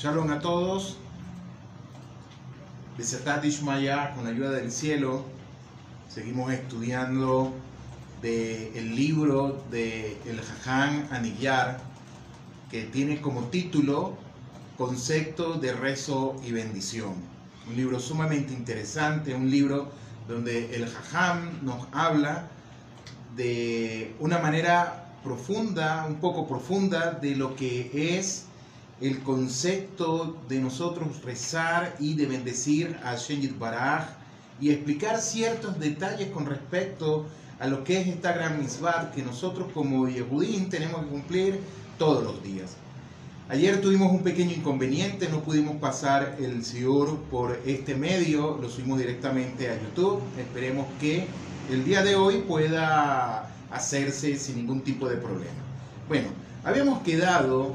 Shalom a todos. Besetat Ishmaya, con la ayuda del cielo, seguimos estudiando del el libro de El Jaján Aniyar, que tiene como título Concepto de rezo y bendición. Un libro sumamente interesante, un libro donde el Jajam nos habla de una manera profunda, un poco profunda, de lo que es el concepto de nosotros rezar y de bendecir a Shenyit Baraj y explicar ciertos detalles con respecto a lo que es esta gran mitzvah que nosotros como Yehudín tenemos que cumplir todos los días. Ayer tuvimos un pequeño inconveniente, no pudimos pasar el SIUR por este medio, lo subimos directamente a YouTube. Esperemos que el día de hoy pueda hacerse sin ningún tipo de problema. Bueno, habíamos quedado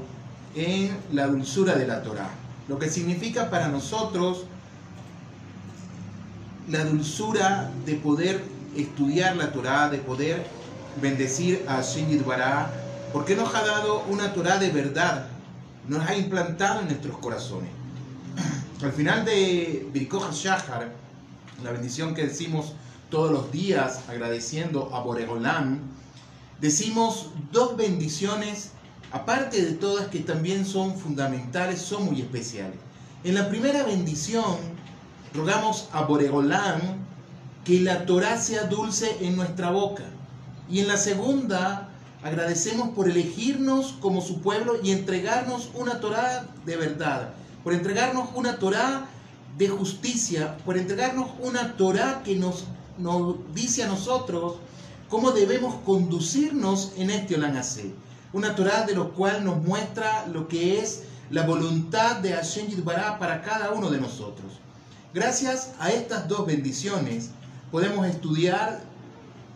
en la dulzura de la Torah, lo que significa para nosotros la dulzura de poder estudiar la Torah, de poder bendecir a Shinjit Bará, porque nos ha dado una Torah de verdad, nos ha implantado en nuestros corazones. Al final de Birkoja Shahar, la bendición que decimos todos los días agradeciendo a Boregolán, decimos dos bendiciones, aparte de todas que también son fundamentales, son muy especiales. En la primera bendición, rogamos a Boregolán que la Torah sea dulce en nuestra boca. Y en la segunda, agradecemos por elegirnos como su pueblo y entregarnos una Torah de verdad, por entregarnos una Torah de justicia, por entregarnos una Torah que nos, nos dice a nosotros cómo debemos conducirnos en este Olanase. Una Torah de lo cual nos muestra lo que es la voluntad de Hashem Yitbará para cada uno de nosotros. Gracias a estas dos bendiciones podemos estudiar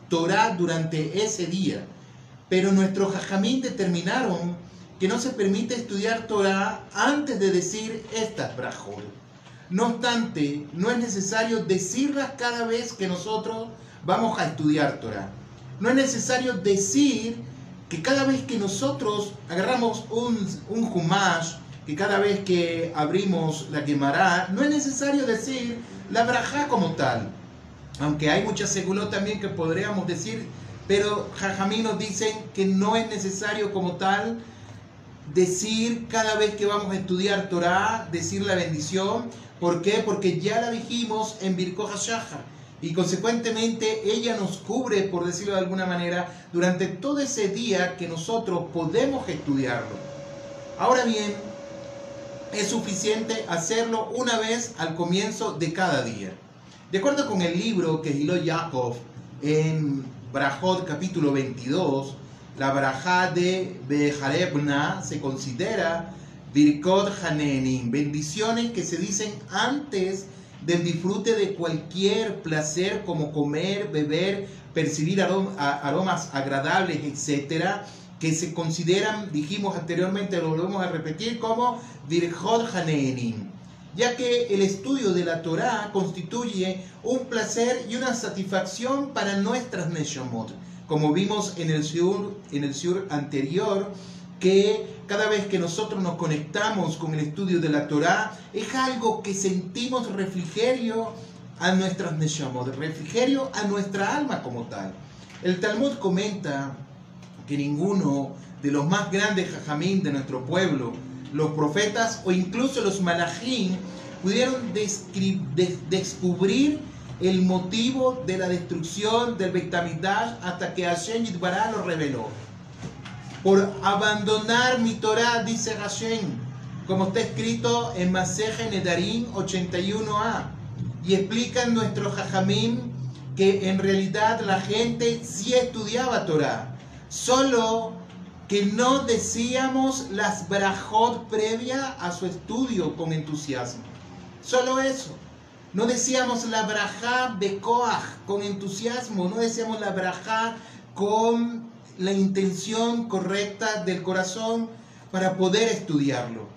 Torah durante ese día, pero nuestros jajamín determinaron que no se permite estudiar Torah antes de decir estas brajol. No obstante, no es necesario decirlas cada vez que nosotros vamos a estudiar Torah. No es necesario decir que cada vez que nosotros agarramos un, un humash, que cada vez que abrimos la quemará, no es necesario decir la brajá como tal. Aunque hay muchas seguló también que podríamos decir, pero Jajamí nos dicen que no es necesario como tal decir cada vez que vamos a estudiar Torah, decir la bendición. ¿Por qué? Porque ya la dijimos en Birkoja Shahar y consecuentemente ella nos cubre, por decirlo de alguna manera, durante todo ese día que nosotros podemos estudiarlo. Ahora bien, es suficiente hacerlo una vez al comienzo de cada día. De acuerdo con el libro que hiló Yaakov en Brajot capítulo 22, la Brajá de se considera Birkot Hanenim, bendiciones que se dicen antes del disfrute de cualquier placer como comer, beber, percibir aromas agradables, etcétera, que se consideran, dijimos anteriormente, lo volvemos a repetir, como Birkot Hanenim ya que el estudio de la Torá constituye un placer y una satisfacción para nuestras Neshomot. Como vimos en el sur, en el sur anterior, que cada vez que nosotros nos conectamos con el estudio de la Torá, es algo que sentimos refrigerio a nuestras Neshomot, refrigerio a nuestra alma como tal. El Talmud comenta que ninguno de los más grandes jajamín de nuestro pueblo, los profetas o incluso los malachim pudieron descubrir el motivo de la destrucción del Bektamidash hasta que Hashem Yitbará lo reveló. Por abandonar mi Torah, dice Hashem, como está escrito en Maseje Nedarim 81a. Y explican nuestro Jajamim que en realidad la gente sí estudiaba Torah, solo que no decíamos las brajot previa a su estudio con entusiasmo. Solo eso. No decíamos la brajá de Koach con entusiasmo, no decíamos la brajá con la intención correcta del corazón para poder estudiarlo.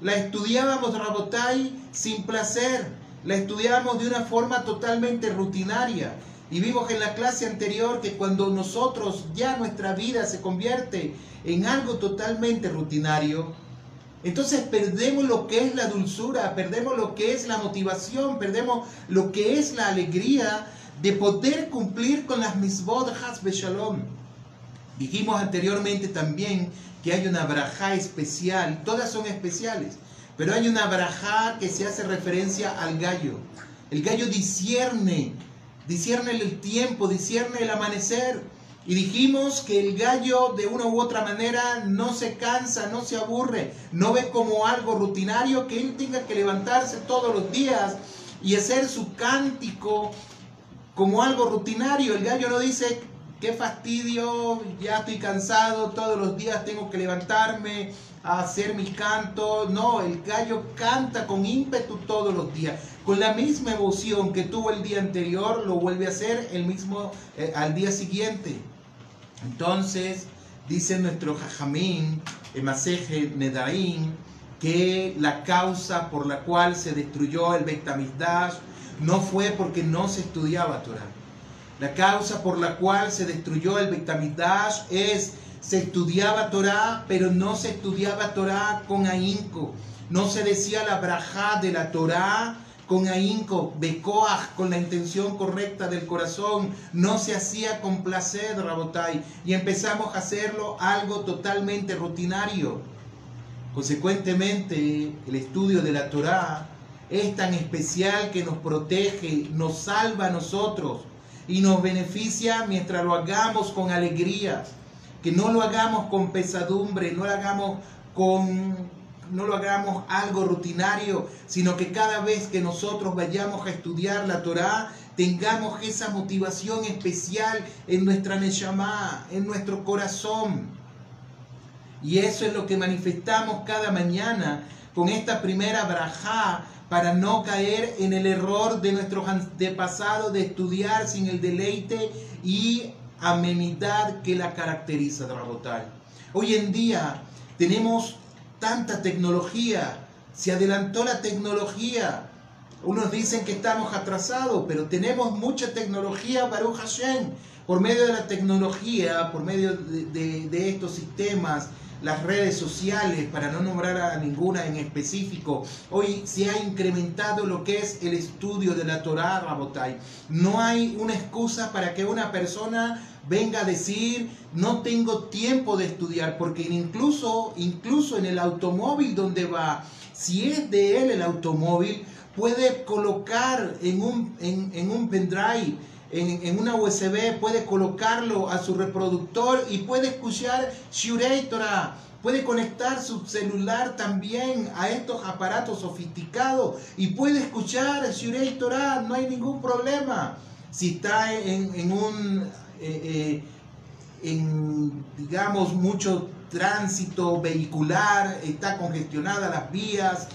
La estudiábamos Rabotai sin placer, la estudiábamos de una forma totalmente rutinaria. Y vimos en la clase anterior que cuando nosotros ya nuestra vida se convierte en algo totalmente rutinario, Entonces perdemos lo que es la dulzura, perdemos lo que es la motivación, perdemos lo que es la alegría de poder cumplir con las misbod hasbe shalom. Dijimos anteriormente también que hay una braja especial, todas son especiales, pero hay una braja que se hace referencia al gallo. El gallo discierne, discierne el tiempo, discierne el amanecer. Y dijimos que el gallo de una u otra manera no se cansa, no se aburre, no ve como algo rutinario que él tenga que levantarse todos los días y hacer su cántico como algo rutinario. El gallo no dice, qué fastidio, ya estoy cansado, todos los días tengo que levantarme a hacer mi canto. No, el gallo canta con ímpetu todos los días. Con la misma emoción que tuvo el día anterior, lo vuelve a hacer el mismo eh, al día siguiente. Entonces, dice nuestro Jajamín, Emaseje Nedarim, que la causa por la cual se destruyó el Betamizdash no fue porque no se estudiaba Torah. La causa por la cual se destruyó el Betamizdash es se estudiaba Torah, pero no se estudiaba Torah con ahínco. No se decía la braja de la Torah con ahínco, becoaj, con la intención correcta del corazón, no se hacía con placer, Rabotai, y empezamos a hacerlo algo totalmente rutinario. Consecuentemente, el estudio de la Torah es tan especial que nos protege, nos salva a nosotros y nos beneficia mientras lo hagamos con alegría, que no lo hagamos con pesadumbre, no lo hagamos con no lo hagamos algo rutinario, sino que cada vez que nosotros vayamos a estudiar la Torá, tengamos esa motivación especial en nuestra Neshama, en nuestro corazón. Y eso es lo que manifestamos cada mañana con esta primera brajá para no caer en el error de nuestros antepasados de estudiar sin el deleite y amenidad que la caracteriza, Dragotal. Hoy en día tenemos tanta tecnología, se adelantó la tecnología. Unos dicen que estamos atrasados, pero tenemos mucha tecnología, Baruch Hashem. Por medio de la tecnología, por medio de, de estos sistemas, las redes sociales, para no nombrar a ninguna en específico, hoy se ha incrementado lo que es el estudio de la Torah, Rabotai. No hay una excusa para que una persona venga a decir, no tengo tiempo de estudiar, porque incluso, incluso en el automóvil donde va, si es de él el automóvil, puede colocar en un, en, un pendrive, en, una USB, puede colocarlo a su reproductor y puede escuchar Shurei Torah. Puede conectar su celular también a estos aparatos sofisticados y puede escuchar Shurei Torah, no hay ningún problema. Si está en, un eh, eh, digamos, mucho tránsito vehicular, está congestionada las vías,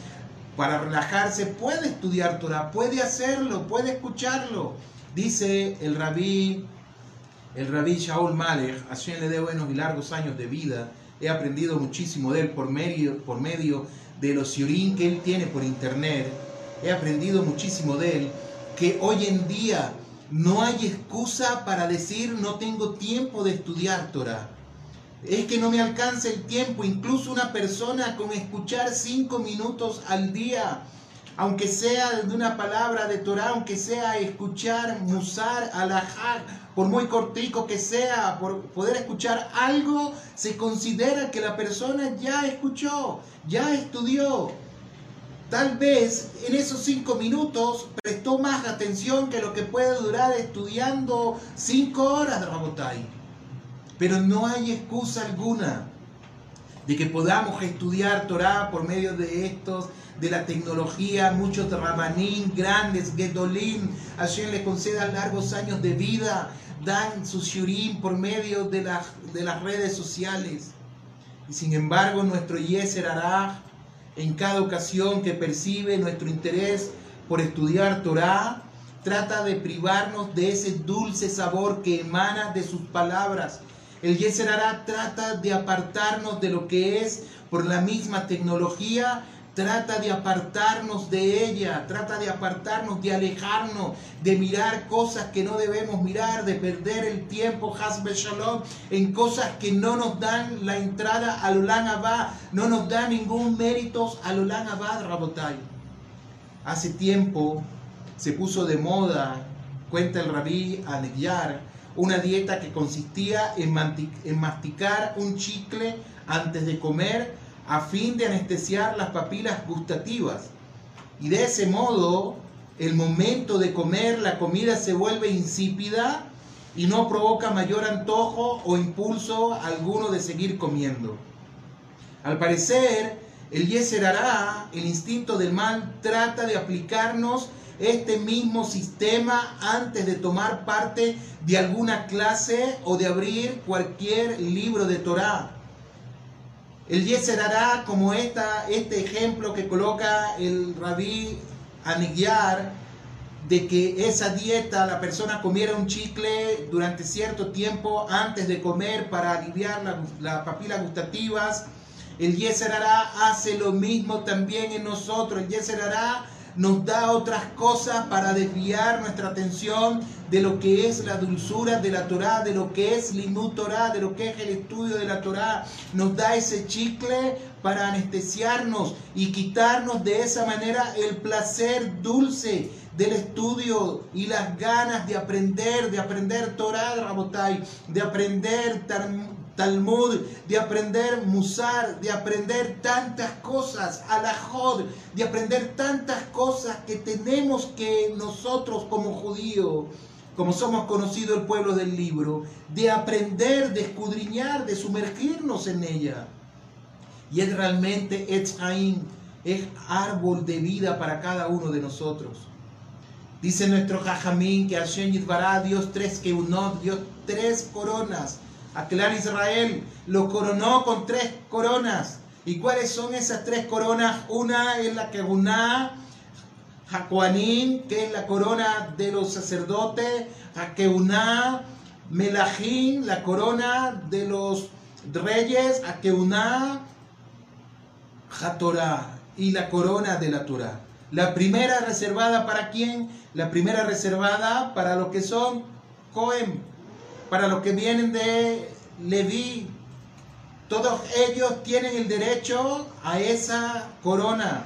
para relajarse puede estudiar Torah, puede hacerlo, puede escucharlo. Dice el rabí, el rabí Shaul Malek, a quien le dé buenos y largos años de vida, he aprendido muchísimo de él por medio, por medio de los siorín que él tiene por internet, he aprendido muchísimo de él, que hoy en día no hay excusa para decir no tengo tiempo de estudiar Torah. Es que no me alcanza el tiempo, incluso una persona con escuchar cinco minutos al día, aunque sea de una palabra de Torah, aunque sea escuchar musar, alajá, por muy cortico que sea, por poder escuchar algo, se considera que la persona ya escuchó, ya estudió. Tal vez en esos cinco minutos prestó más atención que lo que puede durar estudiando cinco horas de Rabotai. Pero no hay excusa alguna de que podamos estudiar Torah por medio de estos, de la tecnología, muchos rabanín grandes, Gedolim, quien le conceda largos años de vida, dan su shurim por medio de, de las redes sociales. Y sin embargo, nuestro Yeser Arach en cada ocasión que percibe nuestro interés por estudiar Torah, trata de privarnos de ese dulce sabor que emana de sus palabras. El Yeser trata de apartarnos de lo que es, por la misma tecnología, trata de apartarnos de ella, trata de apartarnos, de alejarnos, de mirar cosas que no debemos mirar, de perder el tiempo, Hasbe Shalom, en cosas que no nos dan la entrada al Ulan Abba, no nos da ningún mérito al Ulan Abba, Rabotai. Hace tiempo se puso de moda, cuenta el rabí Alegyar, una dieta que consistía en masticar un chicle antes de comer a fin de anestesiar las papilas gustativas. Y de ese modo, el momento de comer la comida se vuelve insípida y no provoca mayor antojo o impulso alguno de seguir comiendo. Al parecer, el Yeser el instinto del mal, trata de aplicarnos este mismo sistema antes de tomar parte de alguna clase o de abrir cualquier libro de Torah. El Yeser hará como esta, este ejemplo que coloca el rabí Anigyar, de que esa dieta la persona comiera un chicle durante cierto tiempo antes de comer para aliviar las papilas gustativas. El Yeser hará hace lo mismo también en nosotros. El Yeser hará nos da otras cosas para desviar nuestra atención de lo que es la dulzura de la Torah, de lo que es Limud Torah, de lo que es el estudio de la Torah. Nos da ese chicle para anestesiarnos y quitarnos de esa manera el placer dulce del estudio y las ganas de aprender, de aprender Torah, Rabotai, de aprender Talmud, de aprender Musar, de aprender tantas cosas, Alajod, de aprender tantas cosas que tenemos que nosotros como judíos, como somos conocidos el pueblo del libro, de aprender, de escudriñar, de sumergirnos en ella. Y es realmente es árbol de vida para cada uno de nosotros. Dice nuestro Jajamín que Hashem Yitbará, Dios tres que uno, Dios tres coronas a Israel lo coronó con tres coronas. ¿Y cuáles son esas tres coronas? Una es la Kebuná, Jacoanín, que es la corona de los sacerdotes, Akeuná, Melahín, la corona de los reyes, Akeuná, Jatorá y la corona de la Torah. La primera reservada para quién? La primera reservada para los que son Cohen, para los que vienen de Leví, todos ellos tienen el derecho a esa corona.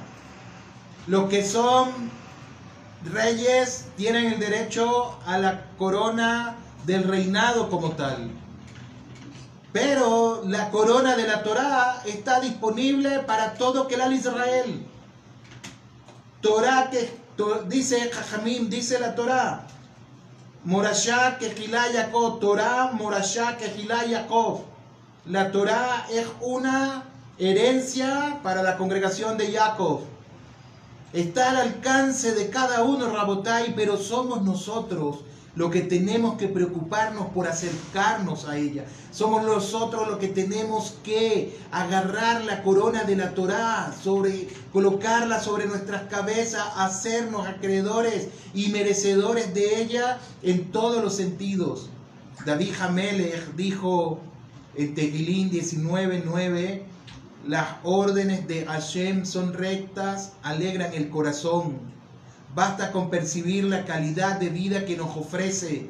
Los que son reyes tienen el derecho a la corona del reinado como tal. Pero la corona de la Torá está disponible para todo que al Israel. Torah que dice Jajamim, dice la Torá, Morashá Yaakov, Torah Morashá Yaakov. La Torah es una herencia para la congregación de Jacob. Está al alcance de cada uno, Rabotai, pero somos nosotros lo que tenemos que preocuparnos por acercarnos a ella. Somos nosotros los que tenemos que agarrar la corona de la Torá, sobre, colocarla sobre nuestras cabezas, hacernos acreedores y merecedores de ella en todos los sentidos. David Hamelech dijo en Tegilín 19:9, las órdenes de Hashem son rectas, alegran el corazón Basta con percibir la calidad de vida que nos ofrece,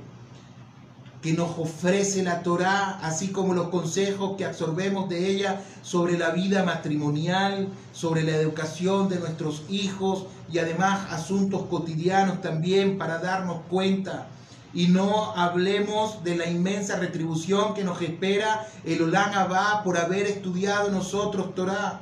que nos ofrece la Torá, así como los consejos que absorbemos de ella sobre la vida matrimonial, sobre la educación de nuestros hijos y además asuntos cotidianos también para darnos cuenta. Y no hablemos de la inmensa retribución que nos espera el Olán Abba por haber estudiado nosotros Torá.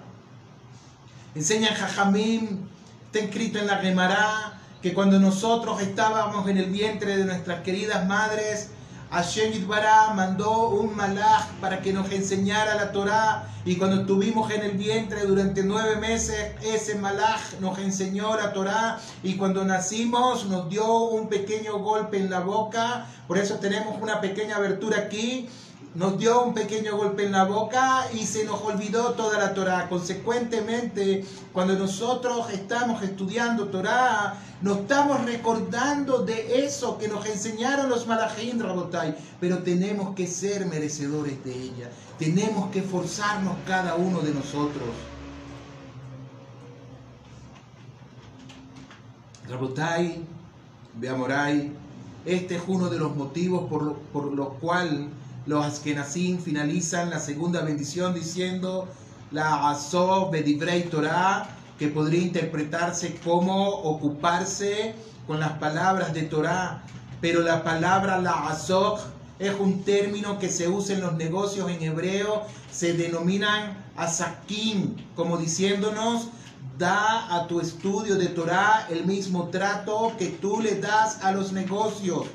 Enseña Jajamim Está escrito en la Gemara que cuando nosotros estábamos en el vientre de nuestras queridas madres, Hashem Yitbará mandó un malach para que nos enseñara la Torá. Y cuando estuvimos en el vientre durante nueve meses, ese malach nos enseñó la Torá. Y cuando nacimos nos dio un pequeño golpe en la boca, por eso tenemos una pequeña abertura aquí nos dio un pequeño golpe en la boca y se nos olvidó toda la Torah. Consecuentemente, cuando nosotros estamos estudiando Torah, nos estamos recordando de eso que nos enseñaron los malajim Rabotai, pero tenemos que ser merecedores de ella. Tenemos que forzarnos cada uno de nosotros. Rabotai, Beamorai, este es uno de los motivos por, por los cuales los Askenazim finalizan la segunda bendición diciendo la Azov Bedivrei Torah, que podría interpretarse como ocuparse con las palabras de Torah, pero la palabra la Azov es un término que se usa en los negocios en hebreo, se denominan asakim, como diciéndonos, da a tu estudio de Torah el mismo trato que tú le das a los negocios.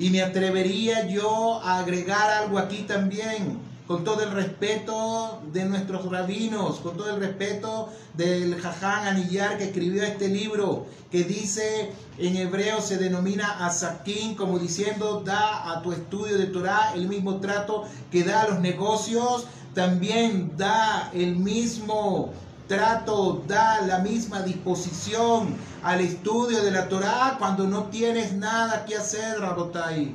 Y me atrevería yo a agregar algo aquí también con todo el respeto de nuestros rabinos, con todo el respeto del Jaján Anillar que escribió este libro, que dice en hebreo se denomina Asakim, como diciendo da a tu estudio de Torah el mismo trato que da a los negocios, también da el mismo trato, da la misma disposición al estudio de la Torah cuando no tienes nada que hacer, Rabotai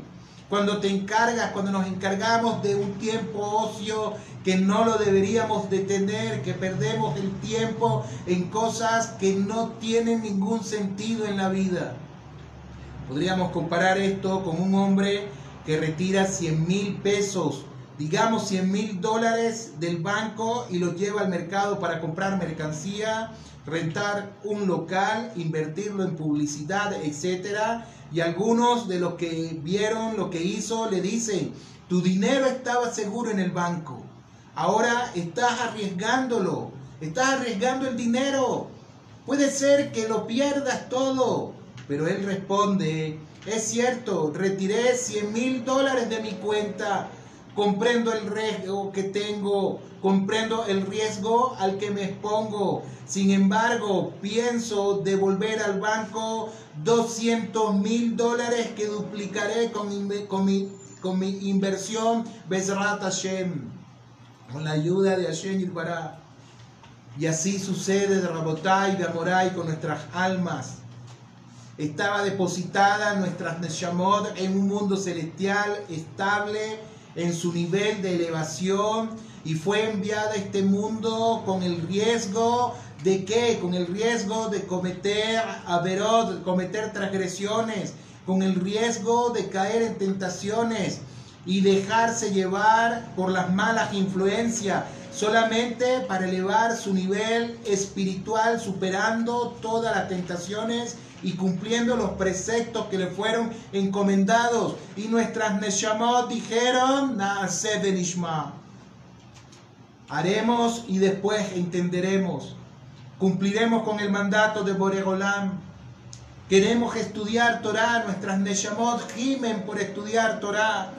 cuando te encargas, cuando nos encargamos de un tiempo ocio que no lo deberíamos de tener, que perdemos el tiempo en cosas que no tienen ningún sentido en la vida. Podríamos comparar esto con un hombre que retira 100 mil pesos, digamos 100 mil dólares del banco y los lleva al mercado para comprar mercancía, rentar un local, invertirlo en publicidad, etcétera. Y algunos de los que vieron lo que hizo le dicen, tu dinero estaba seguro en el banco, ahora estás arriesgándolo, estás arriesgando el dinero, puede ser que lo pierdas todo. Pero él responde, es cierto, retiré 100 mil dólares de mi cuenta, comprendo el riesgo que tengo, comprendo el riesgo al que me expongo. Sin embargo, pienso devolver al banco 200 mil dólares que duplicaré con, con, mi, con mi inversión Bezrat Hashem, con la ayuda de Hashem Yirbará. Y así sucede de Rabotai, de Amorai con nuestras almas. Estaba depositada nuestras Neshamot en un mundo celestial estable en su nivel de elevación y fue enviada a este mundo con el riesgo ¿De qué? Con el riesgo de cometer averod, cometer transgresiones, con el riesgo de caer en tentaciones y dejarse llevar por las malas influencias, solamente para elevar su nivel espiritual, superando todas las tentaciones y cumpliendo los preceptos que le fueron encomendados. Y nuestras Neshamot dijeron, Haremos y después entenderemos cumpliremos con el mandato de Boregolam. Queremos estudiar Torah, nuestras Neshamot gimen por estudiar Torah.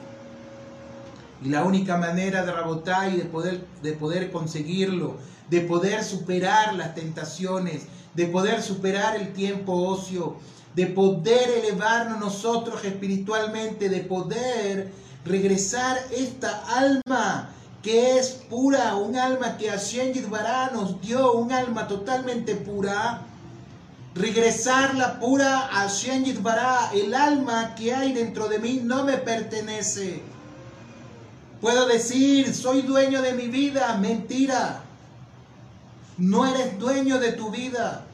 Y la única manera de Rabotai de poder, de poder conseguirlo, de poder superar las tentaciones, de poder superar el tiempo ocio, de poder elevarnos nosotros espiritualmente, de poder regresar esta alma que es pura, un alma que Hashem Yidbará nos dio, un alma totalmente pura. Regresar la pura a Hashem el alma que hay dentro de mí no me pertenece. Puedo decir, soy dueño de mi vida, mentira. No eres dueño de tu vida.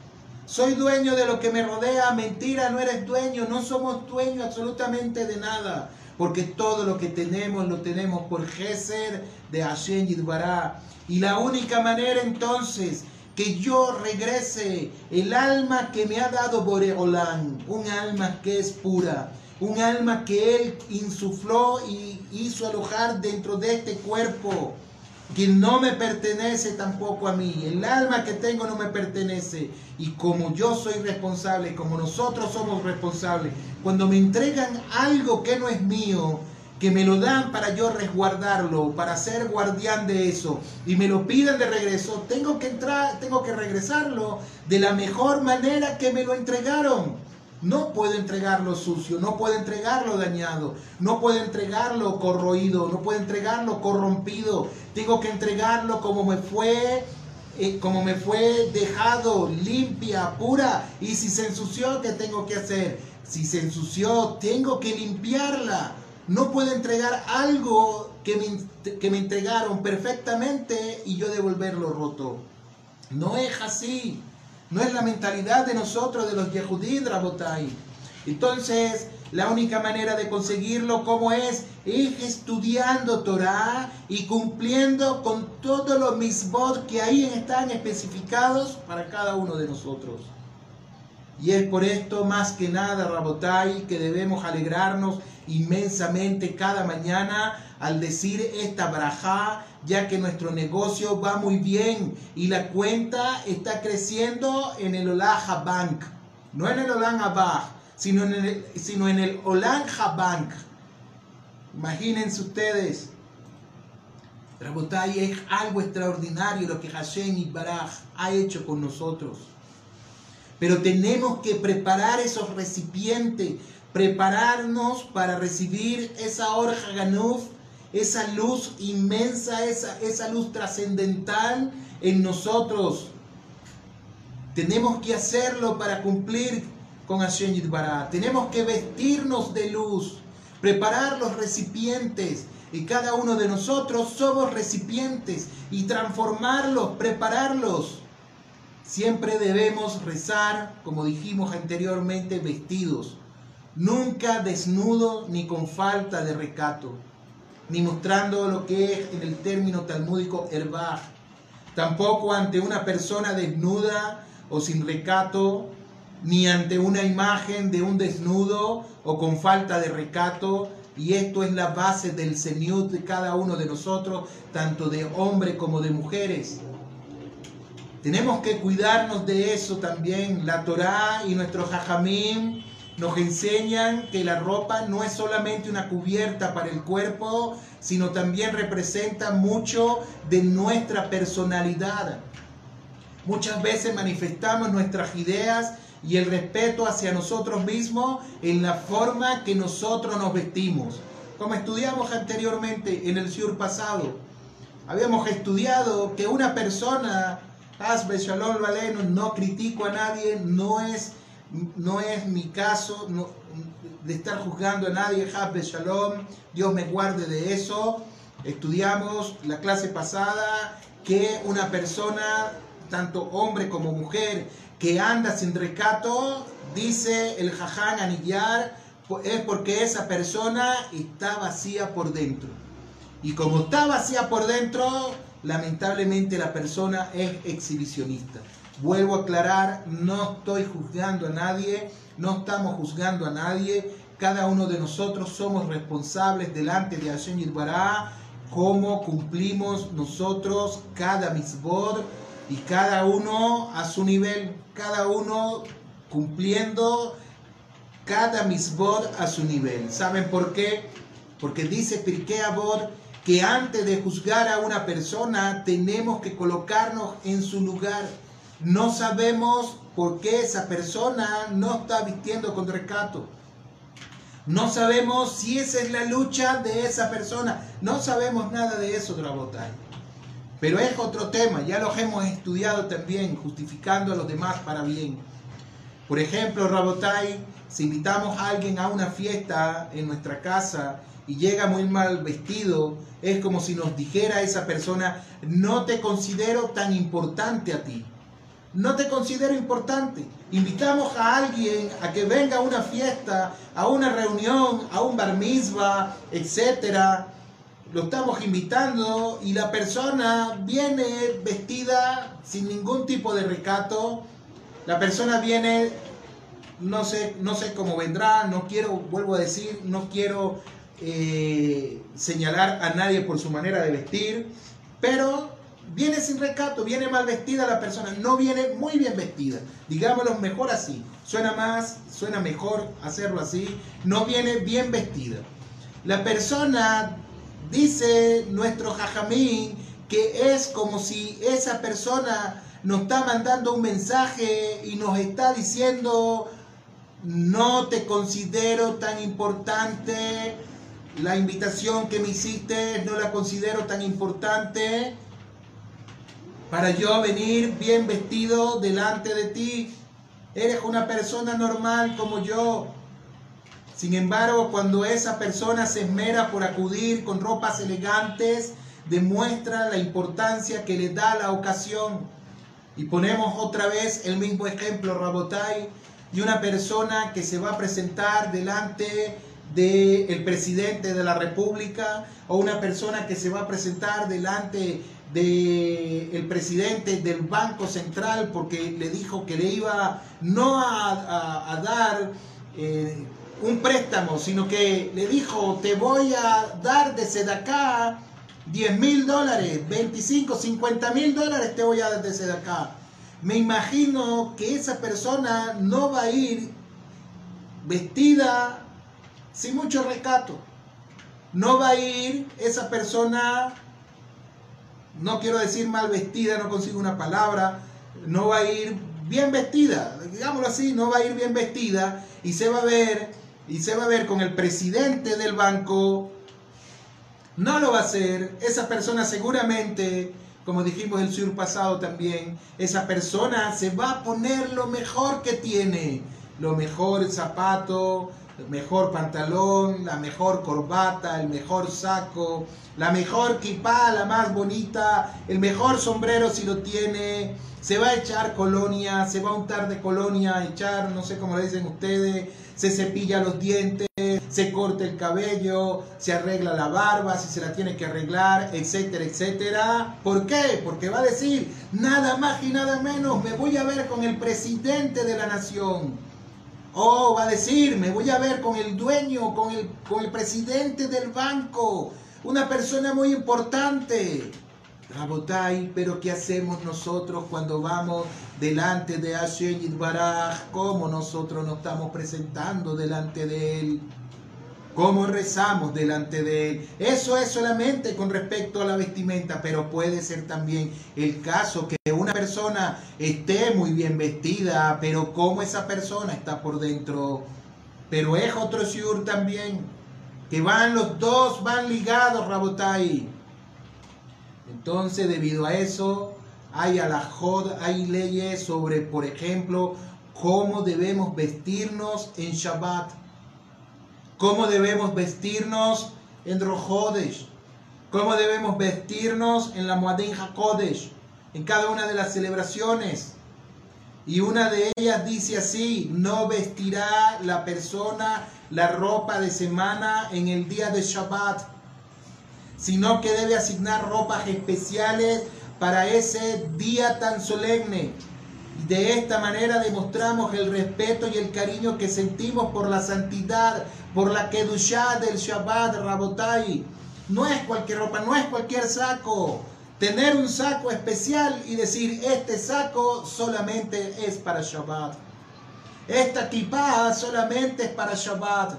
Soy dueño de lo que me rodea, mentira, no eres dueño, no somos dueños absolutamente de nada porque todo lo que tenemos lo tenemos por Geser de Hashem Yidbará. Y la única manera entonces que yo regrese el alma que me ha dado Boreolán, un alma que es pura, un alma que Él insufló y hizo alojar dentro de este cuerpo que no me pertenece tampoco a mí. El alma que tengo no me pertenece. Y como yo soy responsable, como nosotros somos responsables, cuando me entregan algo que no es mío, que me lo dan para yo resguardarlo, para ser guardián de eso, y me lo piden de regreso, tengo que entrar, tengo que regresarlo de la mejor manera que me lo entregaron. No puedo entregarlo sucio, no puedo entregarlo dañado, no puedo entregarlo corroído, no puedo entregarlo corrompido. Tengo que entregarlo como me fue eh, como me fue dejado, limpia, pura. Y si se ensució, ¿qué tengo que hacer? Si se ensució, tengo que limpiarla. No puedo entregar algo que me, que me entregaron perfectamente y yo devolverlo roto. No es así. No es la mentalidad de nosotros, de los Yehudí, Rabotai. Entonces, la única manera de conseguirlo, ¿cómo es? Es estudiando Torah y cumpliendo con todos los misbot que ahí están especificados para cada uno de nosotros. Y es por esto más que nada, Rabotai, que debemos alegrarnos inmensamente cada mañana al decir esta braja, ya que nuestro negocio va muy bien y la cuenta está creciendo en el Olaja Bank, no en el Olan Abaj, sino en el, sino en Olanja Bank. Imagínense ustedes. Rabotai es algo extraordinario lo que Hashem Baraj ha hecho con nosotros. Pero tenemos que preparar esos recipientes, prepararnos para recibir esa Orja Ganuf, esa luz inmensa, esa, esa luz trascendental en nosotros. Tenemos que hacerlo para cumplir con Hashem Yitbará. Tenemos que vestirnos de luz, preparar los recipientes. Y cada uno de nosotros somos recipientes y transformarlos, prepararlos. Siempre debemos rezar, como dijimos anteriormente, vestidos. Nunca desnudo ni con falta de recato, ni mostrando lo que es en el término talmúdico herbaj. Tampoco ante una persona desnuda o sin recato ni ante una imagen de un desnudo o con falta de recato. Y esto es la base del Señor de cada uno de nosotros, tanto de hombres como de mujeres. Tenemos que cuidarnos de eso también. La Torá y nuestros hajamim nos enseñan que la ropa no es solamente una cubierta para el cuerpo, sino también representa mucho de nuestra personalidad. Muchas veces manifestamos nuestras ideas y el respeto hacia nosotros mismos en la forma que nosotros nos vestimos. Como estudiamos anteriormente en el sur pasado, habíamos estudiado que una persona, Asbe Shalom Valeno, no critico a nadie, no es, no es mi caso de estar juzgando a nadie, Asbe Shalom, Dios me guarde de eso. Estudiamos la clase pasada que una persona, tanto hombre como mujer, que anda sin recato, dice el Jaján Anillar, es porque esa persona está vacía por dentro. Y como está vacía por dentro, lamentablemente la persona es exhibicionista. Vuelvo a aclarar, no estoy juzgando a nadie, no estamos juzgando a nadie. Cada uno de nosotros somos responsables delante de Hashem Yitbará, cómo cumplimos nosotros cada misbod y cada uno a su nivel, cada uno cumpliendo cada misbod a su nivel. ¿Saben por qué? Porque dice Pirkei Avot que antes de juzgar a una persona tenemos que colocarnos en su lugar. No sabemos por qué esa persona no está vistiendo con recato. No sabemos si esa es la lucha de esa persona. No sabemos nada de eso, Drabotai. Pero es otro tema, ya los hemos estudiado también, justificando a los demás para bien. Por ejemplo, Rabotai, si invitamos a alguien a una fiesta en nuestra casa y llega muy mal vestido, es como si nos dijera esa persona, no te considero tan importante a ti. No te considero importante. Invitamos a alguien a que venga a una fiesta, a una reunión, a un bar mitzvah, etcétera lo estamos invitando y la persona viene vestida sin ningún tipo de recato. La persona viene, no sé, no sé cómo vendrá, no quiero, vuelvo a decir, no quiero eh, señalar a nadie por su manera de vestir, pero viene sin recato, viene mal vestida la persona, no viene muy bien vestida, digámoslo mejor así, suena más, suena mejor hacerlo así, no viene bien vestida. La persona Dice nuestro jajamín que es como si esa persona nos está mandando un mensaje y nos está diciendo, no te considero tan importante, la invitación que me hiciste no la considero tan importante para yo venir bien vestido delante de ti. Eres una persona normal como yo. Sin embargo, cuando esa persona se esmera por acudir con ropas elegantes, demuestra la importancia que le da la ocasión. Y ponemos otra vez el mismo ejemplo, Rabotai, de una persona que se va a presentar delante del presidente de la República o una persona que se va a presentar delante del presidente del Banco Central porque le dijo que le iba no a, dar eh, un préstamo, sino que le dijo, te voy a dar desde acá 10 mil dólares, 25, 50 mil dólares te voy a dar desde acá. Me imagino que esa persona no va a ir vestida sin mucho rescato. No va a ir esa persona, no quiero decir mal vestida, no consigo una palabra, no va a ir bien vestida, digámoslo así, no va a ir bien vestida y se va a ver y se va a ver con el presidente del banco. No lo va a hacer. Esa persona seguramente, como dijimos el sur pasado también, esa persona se va a poner lo mejor que tiene. Lo mejor zapato, mejor pantalón, la mejor corbata, el mejor saco, la mejor kipá, la más bonita, el mejor sombrero si lo tiene, se va a echar colonia, se va a untar de colonia, echar, no sé cómo le dicen ustedes, se cepilla los dientes, se corta el cabello, se arregla la barba, si se la tiene que arreglar, etcétera, etcétera. ¿Por qué? Porque va a decir, nada más y nada menos, me voy a ver con el presidente de la nación Oh, va a decir, me voy a ver con el dueño, con el, con el presidente del banco, una persona muy importante. Rabotai, pero ¿qué hacemos nosotros cuando vamos delante de Hashem Baraj? ¿Cómo nosotros nos estamos presentando delante de él? Cómo rezamos delante de Él. Eso es solamente con respecto a la vestimenta, pero puede ser también el caso que una persona esté muy bien vestida, pero cómo esa persona está por dentro. Pero es otro shiur también, que van los dos, van ligados, Rabotai. Entonces, debido a eso, hay alajod, hay leyes sobre, por ejemplo, cómo debemos vestirnos en Shabbat cómo debemos vestirnos en Rojodesh, cómo debemos vestirnos en la Muadin HaKodesh, en cada una de las celebraciones. Y una de ellas dice así, no vestirá la persona la ropa de semana en el día de Shabbat, sino que debe asignar ropas especiales para ese día tan solemne. De esta manera demostramos el respeto y el cariño que sentimos por la santidad, por la Kedushá del Shabbat, Rabotai. No es cualquier ropa, no es cualquier saco. Tener un saco especial y decir, este saco solamente es para Shabbat. Esta kippah solamente es para Shabbat.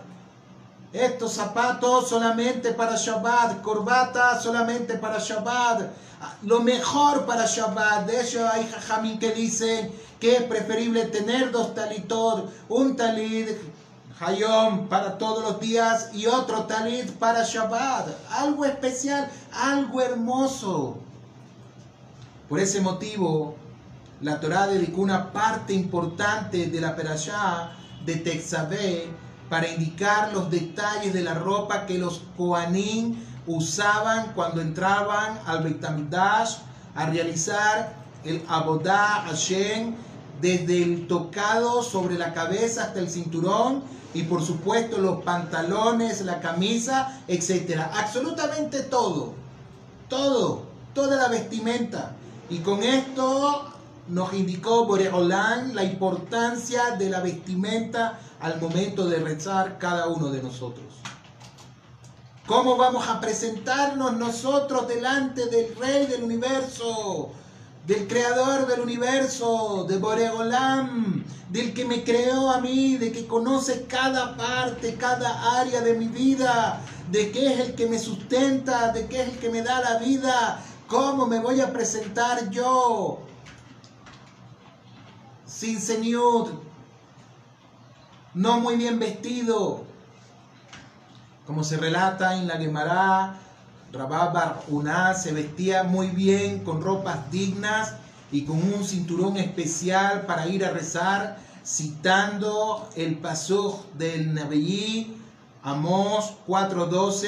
Estos zapatos solamente para Shabbat. Corbata solamente para Shabbat lo mejor para Shabbat. De hecho, hay jajamín que dicen que es preferible tener dos talitot, un talit Hayom para todos los días y otro talit para Shabbat. Algo especial, algo hermoso. Por ese motivo, la Torah dedicó una parte importante de la perashá de Texabé para indicar los detalles de la ropa que los Koanim usaban cuando entraban al Beit a realizar el Abodá Hashem desde el tocado sobre la cabeza hasta el cinturón y por supuesto los pantalones, la camisa, etcétera. Absolutamente todo, todo, toda la vestimenta. Y con esto nos indicó Boreolán la importancia de la vestimenta al momento de rezar cada uno de nosotros. ¿Cómo vamos a presentarnos nosotros delante del Rey del universo? Del Creador del universo, de Boregolam, del que me creó a mí, de que conoce cada parte, cada área de mi vida, de que es el que me sustenta, de que es el que me da la vida. ¿Cómo me voy a presentar yo? Sin Señor, no muy bien vestido, como se relata en la Gemara, Rabá Bar se vestía muy bien, con ropas dignas y con un cinturón especial para ir a rezar, citando el paso del Nabiyí, Amos 4.12,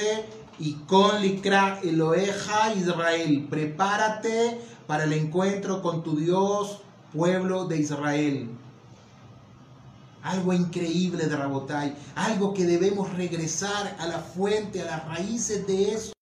y con Likra Eloeja Israel, prepárate para el encuentro con tu Dios, pueblo de Israel. Algo increíble de Rabotai, algo que debemos regresar a la fuente, a las raíces de eso.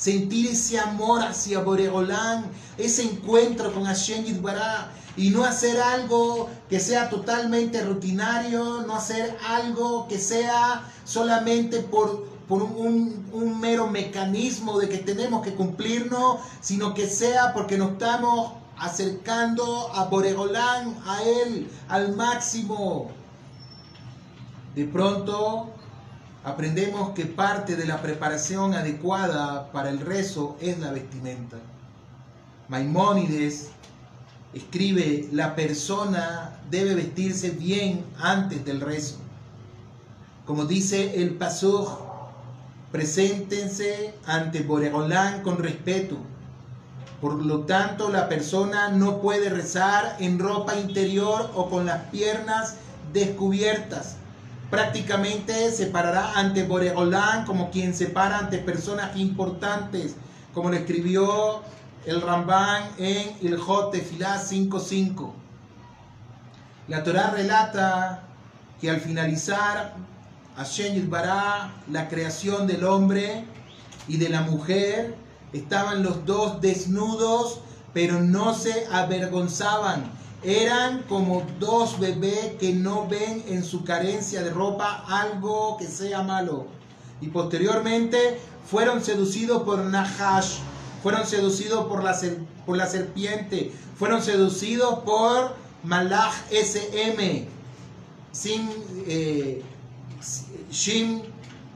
Sentir ese amor hacia Boregolán, ese encuentro con Hashem Yitbará, y no hacer algo que sea totalmente rutinario, no hacer algo que sea solamente por, por un, un, mero mecanismo de que tenemos que cumplirnos, sino que sea porque nos estamos acercando a Boregolán, a Él, al máximo. De pronto aprendemos que parte de la preparación adecuada para el rezo es la vestimenta. Maimónides escribe, la persona debe vestirse bien antes del rezo. Como dice el Pasuj, preséntense ante Boregolán con respeto. Por lo tanto, la persona no puede rezar en ropa interior o con las piernas descubiertas prácticamente se parará ante Boregolán como quien se para ante personas importantes, como lo escribió el Rambán en el Tefilá 5.5. La Torah relata que al finalizar Hashem Bará, la creación del hombre y de la mujer, estaban los dos desnudos, pero no se avergonzaban eran como dos bebés que no ven en su carencia de ropa algo que sea malo. Y posteriormente fueron seducidos por Nahash, fueron seducidos por la, por la serpiente, fueron seducidos por Malach SM, sin eh, Shim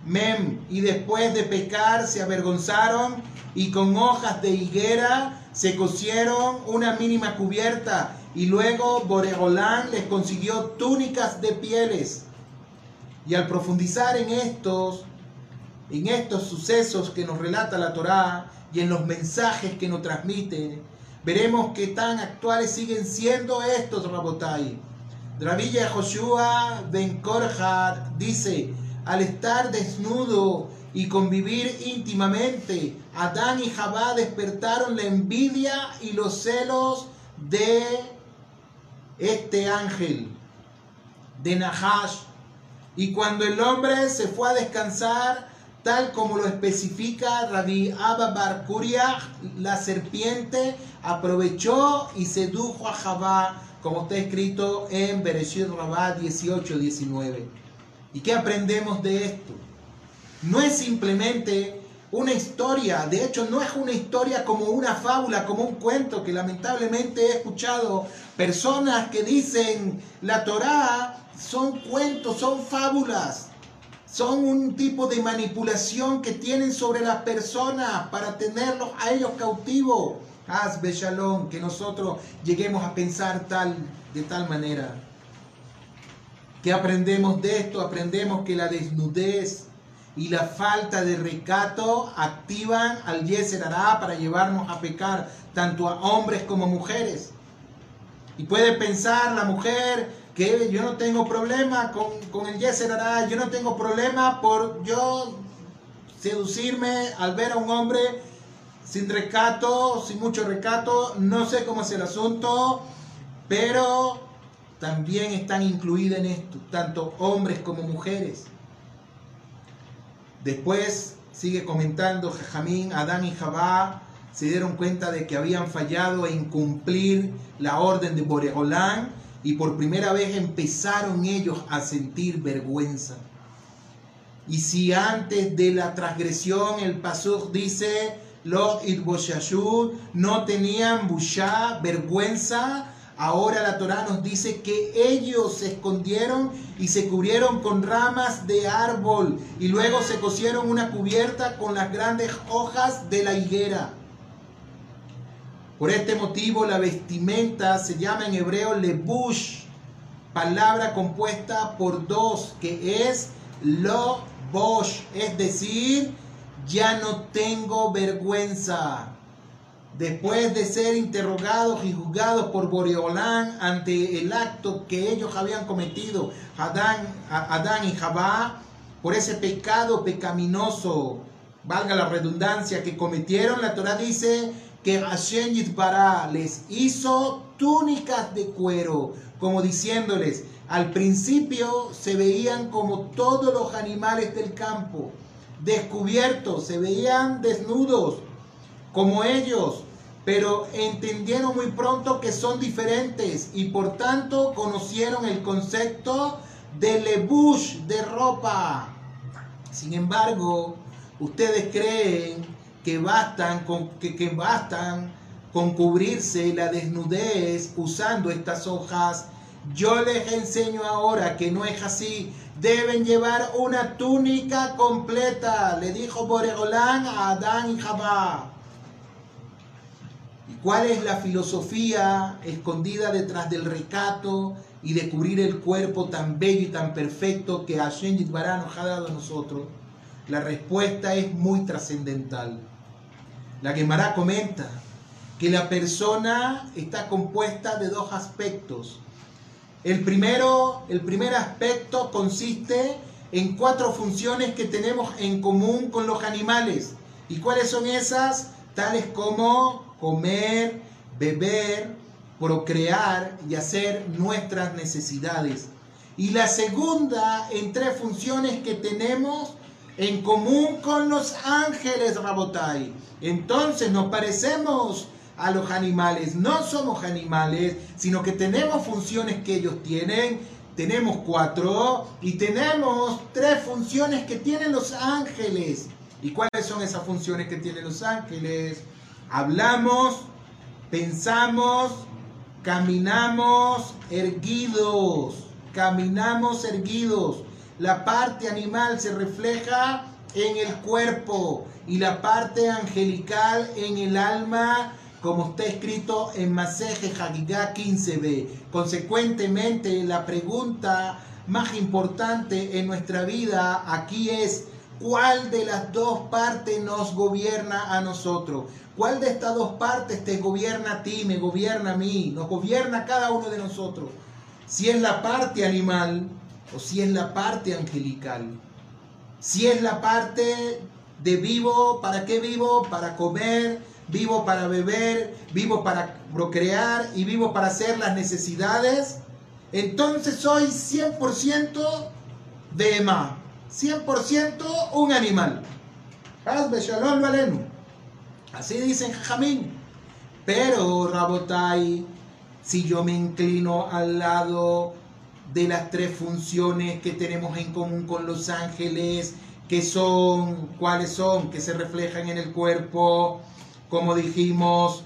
Mem, y después de pecar se avergonzaron y con hojas de higuera se cosieron una mínima cubierta y luego Boregolán les consiguió túnicas de pieles. Y al profundizar en estos, en estos sucesos que nos relata la Torá y en los mensajes que nos transmiten, veremos que tan actuales siguen siendo estos Rabotai. Dravilla Joshua Ben Korhad dice, al estar desnudo y convivir íntimamente, Adán y Jabá despertaron la envidia y los celos de este ángel de Nahash. Y cuando el hombre se fue a descansar, tal como lo especifica Rabbi Abba Bar la serpiente aprovechó y sedujo a Jabá, como está escrito en Bereshit Rabá 18-19. ¿Y qué aprendemos de esto? No es simplemente una historia, de hecho no es una historia como una fábula, como un cuento, que lamentablemente he escuchado personas que dicen la Torá son cuentos, son fábulas, son un tipo de manipulación que tienen sobre las personas para tenerlos a ellos cautivos. Haz Shalom, que nosotros lleguemos a pensar tal, de tal manera. ¿Qué aprendemos de esto? Aprendemos que la desnudez y la falta de recato activan al Yeser para llevarnos a pecar, tanto a hombres como mujeres. Y puede pensar la mujer que yo no tengo problema con, con el Yeser yo no tengo problema por yo seducirme al ver a un hombre sin recato, sin mucho recato, no sé cómo es el asunto, pero también están incluidas en esto, tanto hombres como mujeres. Después sigue comentando Jajamín, Adán y Jabá se dieron cuenta de que habían fallado en cumplir la orden de Boregolán y por primera vez empezaron ellos a sentir vergüenza. Y si antes de la transgresión el Pasuk dice, los no tenían bushá, vergüenza, Ahora la Torah nos dice que ellos se escondieron y se cubrieron con ramas de árbol y luego se cosieron una cubierta con las grandes hojas de la higuera. Por este motivo la vestimenta se llama en hebreo lebush, palabra compuesta por dos, que es lo bosh, es decir, ya no tengo vergüenza después de ser interrogados y juzgados por Boreolán ante el acto que ellos habían cometido, Adán, Adán y Jabá, por ese pecado pecaminoso, valga la redundancia, que cometieron, la Torah dice que Hashem les hizo túnicas de cuero, como diciéndoles, al principio se veían como todos los animales del campo, descubiertos, se veían desnudos, como ellos, pero entendieron muy pronto que son diferentes y por tanto conocieron el concepto de lebush, de ropa. Sin embargo, ustedes creen que bastan con, que, que bastan con cubrirse la desnudez usando estas hojas. Yo les enseño ahora que no es así. Deben llevar una túnica completa, le dijo Boregolán a Adán y Jabá. ¿Y cuál es la filosofía escondida detrás del recato y de cubrir el cuerpo tan bello y tan perfecto que Hashem Yitbará nos ha dado a nosotros? La respuesta es muy trascendental. La Gemara comenta que la persona está compuesta de dos aspectos. El primero, el primer aspecto consiste en cuatro funciones que tenemos en común con los animales. ¿Y cuáles son esas? Tales como comer, beber, procrear y hacer nuestras necesidades. Y la segunda en tres funciones que tenemos en común con los ángeles, Rabotai. Entonces nos parecemos a los animales. No somos animales, sino que tenemos funciones que ellos tienen. Tenemos cuatro y tenemos tres funciones que tienen los ángeles. ¿Y cuáles son esas funciones que tienen los ángeles? Hablamos, pensamos, caminamos erguidos. Caminamos erguidos. La parte animal se refleja en el cuerpo y la parte angelical en el alma, como está escrito en Maseje Hagigá 15b. Consecuentemente, la pregunta más importante en nuestra vida aquí es, ¿cuál de las dos partes nos gobierna a nosotros? ¿Cuál de estas dos partes te gobierna a ti, me gobierna a mí, nos gobierna a cada uno de nosotros? Si es la parte animal, o si es la parte angelical. Si es la parte de vivo, ¿para qué vivo? Para comer, vivo para beber, vivo para procrear y vivo para hacer las necesidades. Entonces soy 100% de Ema, 100% un animal. Así dicen Jamín. Pero, Rabotai, si yo me inclino al lado de las tres funciones que tenemos en común con los ángeles, que son, cuáles son, que se reflejan en el cuerpo, como dijimos,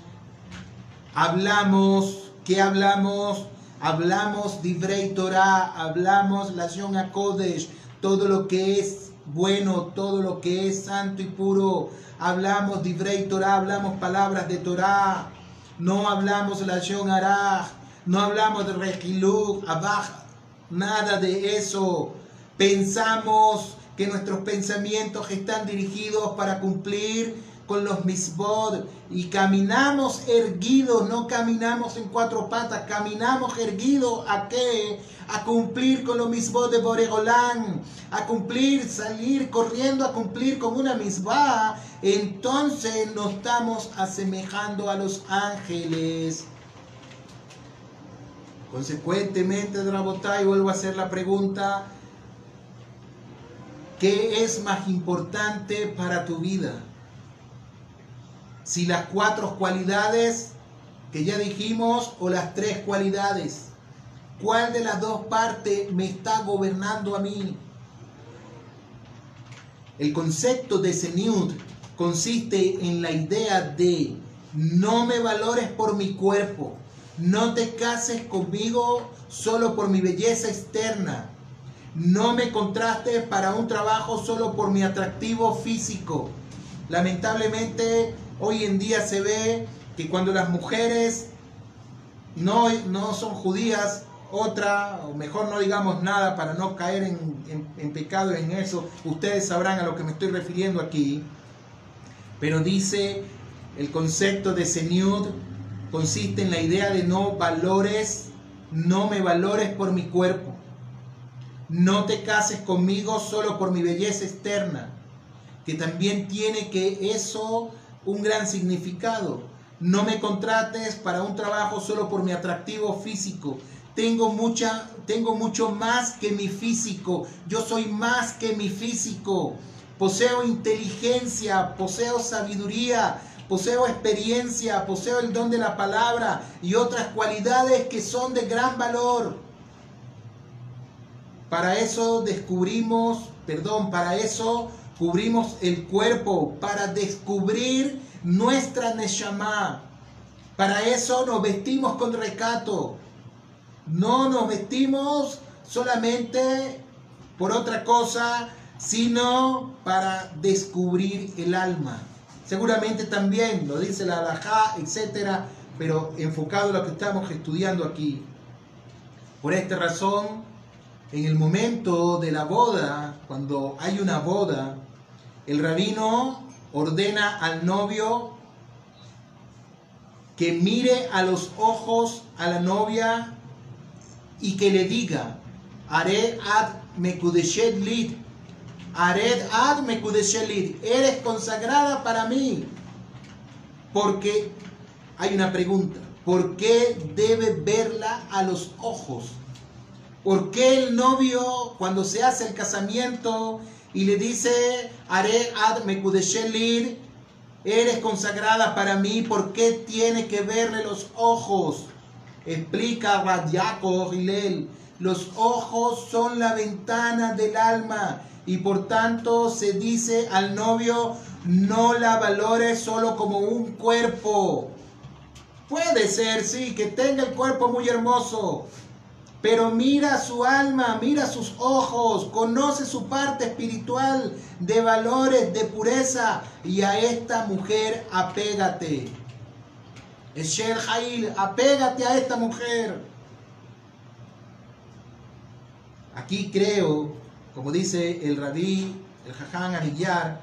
hablamos, ¿qué hablamos? Hablamos Divrei Torah, hablamos la a Kodesh, todo lo que es bueno, todo lo que es santo y puro, hablamos Divrei Torah, hablamos palabras de Torah, no hablamos la Arach, no hablamos de Regiluk, Abaj, Nada de eso. Pensamos que nuestros pensamientos están dirigidos para cumplir con los misbod y caminamos erguidos, no caminamos en cuatro patas, caminamos erguidos a qué? A cumplir con los misbod de Boregolán, a cumplir, salir corriendo a cumplir con una misbah, entonces nos estamos asemejando a los ángeles. Consecuentemente, Drabotay, vuelvo a hacer la pregunta, ¿qué es más importante para tu vida? Si las cuatro cualidades que ya dijimos o las tres cualidades, ¿cuál de las dos partes me está gobernando a mí? El concepto de Seniud consiste en la idea de no me valores por mi cuerpo, no te cases conmigo solo por mi belleza externa. No me contrastes para un trabajo solo por mi atractivo físico. Lamentablemente, hoy en día se ve que cuando las mujeres no, no son judías, otra, o mejor no digamos nada para no caer en, en, pecado en eso, ustedes sabrán a lo que me estoy refiriendo aquí, pero dice el concepto de Seniud consiste en la idea de no valores, no me valores por mi cuerpo. No te cases conmigo solo por mi belleza externa, que también tiene que eso un gran significado. No me contrates para un trabajo solo por mi atractivo físico. Tengo, mucha, tengo mucho más que mi físico. Yo soy más que mi físico. Poseo inteligencia, poseo sabiduría, poseo experiencia, poseo el don de la palabra y otras cualidades que son de gran valor. Para eso descubrimos, perdón, para eso cubrimos el cuerpo, para descubrir nuestra Neshama. Para eso nos vestimos con recato. No nos vestimos solamente por otra cosa, sino para descubrir el alma. Seguramente también lo dice la alajá, etcétera, pero enfocado en lo que estamos estudiando aquí. Por esta razón, en el momento de la boda, cuando hay una boda, el rabino ordena al novio que mire a los ojos a la novia y que le diga, Ared ad mekudeshet lid, Ared ad mekudeshet lid, eres consagrada para mí. Porque hay una pregunta, ¿por qué debe verla a los ojos? ¿Por qué el novio cuando se hace el casamiento y le dice, Are ad mekudeshelir, eres consagrada para mí, ¿por qué tiene que verle los ojos? Explica Radiaco Gilel, los ojos son la ventana del alma y por tanto se dice al novio, no la valores solo como un cuerpo. Puede ser, sí, que tenga el cuerpo muy hermoso, pero mira su alma, mira sus ojos, conoce su parte espiritual de valores, de pureza, y a esta mujer apégate. Esher Jail, apégate a esta mujer. Aquí creo, como dice el rabí, el Jaján Aniyar,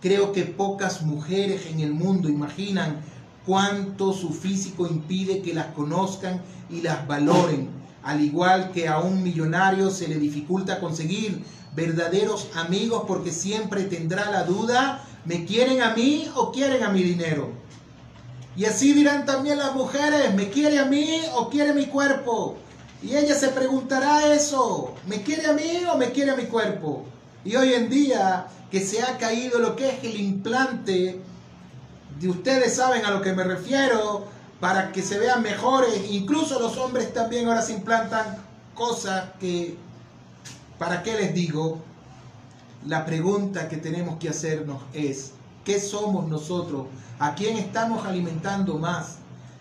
creo que pocas mujeres en el mundo imaginan cuánto su físico impide que las conozcan y las valoren al igual que a un millonario se le dificulta conseguir verdaderos amigos porque siempre tendrá la duda, ¿me quieren a mí o quieren a mi dinero? Y así dirán también las mujeres, ¿me quiere a mí o quiere mi cuerpo? Y ella se preguntará eso, ¿me quiere a mí o me quiere a mi cuerpo? Y hoy en día que se ha caído lo que es el implante, de ustedes saben a lo que me refiero, para que se vean mejores. Incluso los hombres también ahora se implantan cosas que, ¿para qué les digo? La pregunta que tenemos que hacernos es, ¿qué somos nosotros? ¿A quién estamos alimentando más?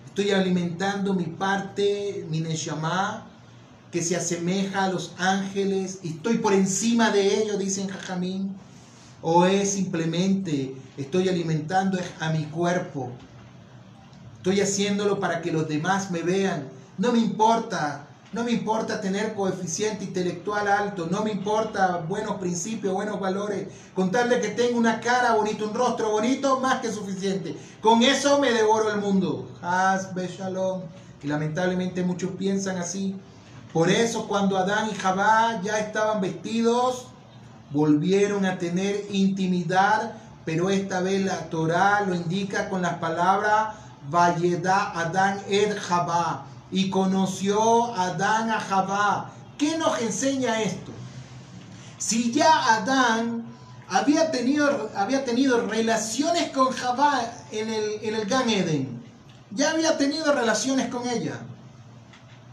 ¿Estoy alimentando mi parte, mi neshama, que se asemeja a los ángeles y estoy por encima de ellos, dicen Jajamín? ¿O es simplemente estoy alimentando a mi cuerpo, Estoy haciéndolo para que los demás me vean. No me importa, no me importa tener coeficiente intelectual alto, no me importa buenos principios, buenos valores. Con tal de que tenga una cara bonita, un rostro bonito, más que suficiente. Con eso me devoro el mundo. Hasbe shalom. Y lamentablemente muchos piensan así. Por eso cuando Adán y Jabá ya estaban vestidos, volvieron a tener intimidad, pero esta vez la Torah lo indica con las palabras Valleda Adán Ed Jabá y conoció Adán a Jabá. ¿Qué nos enseña esto? Si ya Adán había tenido, había tenido relaciones con Jabá en el, en el Gan Eden, ya había tenido relaciones con ella.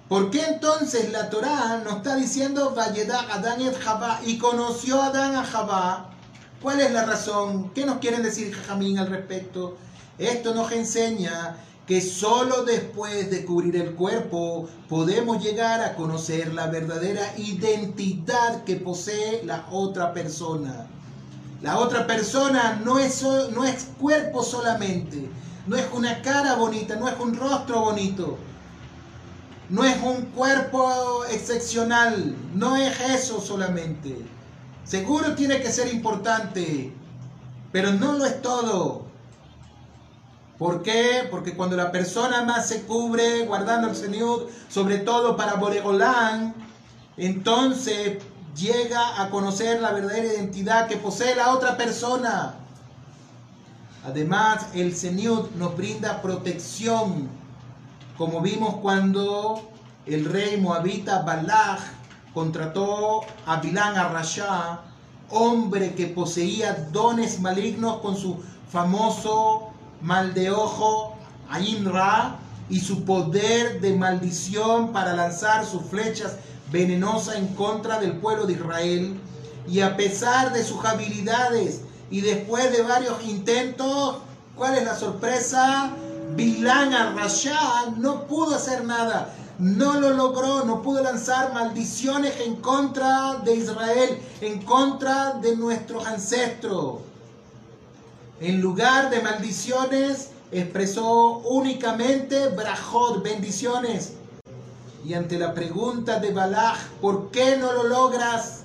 ¿Por qué entonces la Torá nos está diciendo Valleda Adán Ed Jabá y conoció Adán a Jabá? ¿Cuál es la razón? ¿Qué nos quieren decir Jajamín al respecto? Esto nos enseña que solo después de cubrir el cuerpo podemos llegar a conocer la verdadera identidad que posee la otra persona. La otra persona no es, no es cuerpo solamente, no es una cara bonita, no es un rostro bonito, no es un cuerpo excepcional, no es eso solamente. Seguro tiene que ser importante, pero no lo es todo. ¿Por qué? Porque cuando la persona más se cubre guardando el Señor, sobre todo para Boregolán, entonces llega a conocer la verdadera identidad que posee la otra persona. Además, el Señor nos brinda protección, como vimos cuando el rey moabita Balaj contrató a Bilán Arrashá, hombre que poseía dones malignos con su famoso mal de ojo, Ayin Ra, y su poder de maldición para lanzar sus flechas venenosas en contra del pueblo de Israel. Y a pesar de sus habilidades y después de varios intentos, ¿cuál es la sorpresa? Bilán al-Rasha no pudo hacer nada, no lo logró, no pudo lanzar maldiciones en contra de Israel, en contra de nuestros ancestros. En lugar de maldiciones, expresó únicamente brajot, bendiciones. Y ante la pregunta de Balaj, ¿por qué no lo logras?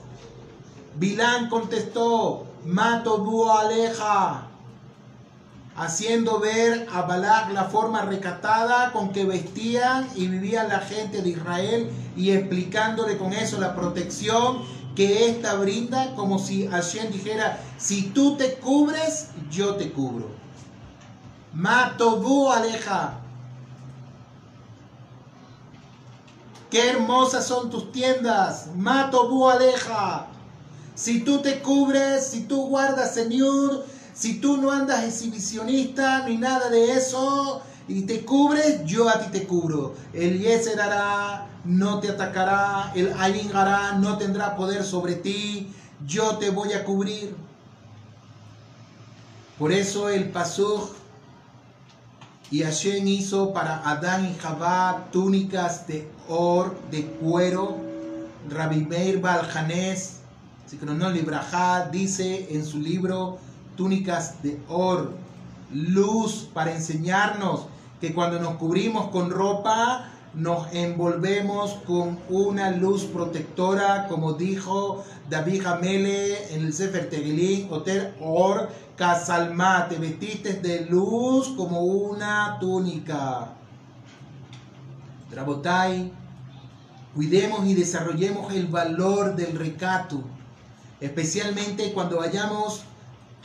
Bilán contestó, Mato bu aleja, haciendo ver a Balak la forma recatada con que vestían y vivían la gente de Israel y explicándole con eso la protección que ésta brinda, como si Hashem dijera, si tú te cubres, yo te cubro. Matobu aleja. Qué hermosas son tus tiendas. Matobu aleja. Si tú te cubres, si tú guardas, Señor, si tú no andas exhibicionista ni nada de eso y te cubres, yo a ti te cubro. El Yeser hará, no te atacará. El Ayin hará, no tendrá poder sobre ti. Yo te voy a cubrir. Por eso el Pasuk y Hashem hizo para Adán y Jabá túnicas de or, de cuero. Rabbi Meir Baljanés no Libraja dice en su libro Túnicas de Or, luz para enseñarnos que cuando nos cubrimos con ropa, nos envolvemos con una luz protectora, como dijo David Hamele en el Sefer Tegilin, Oter Or, Casalma, te vestiste de luz como una túnica. Drabotai, cuidemos y desarrollemos el valor del recato especialmente cuando vayamos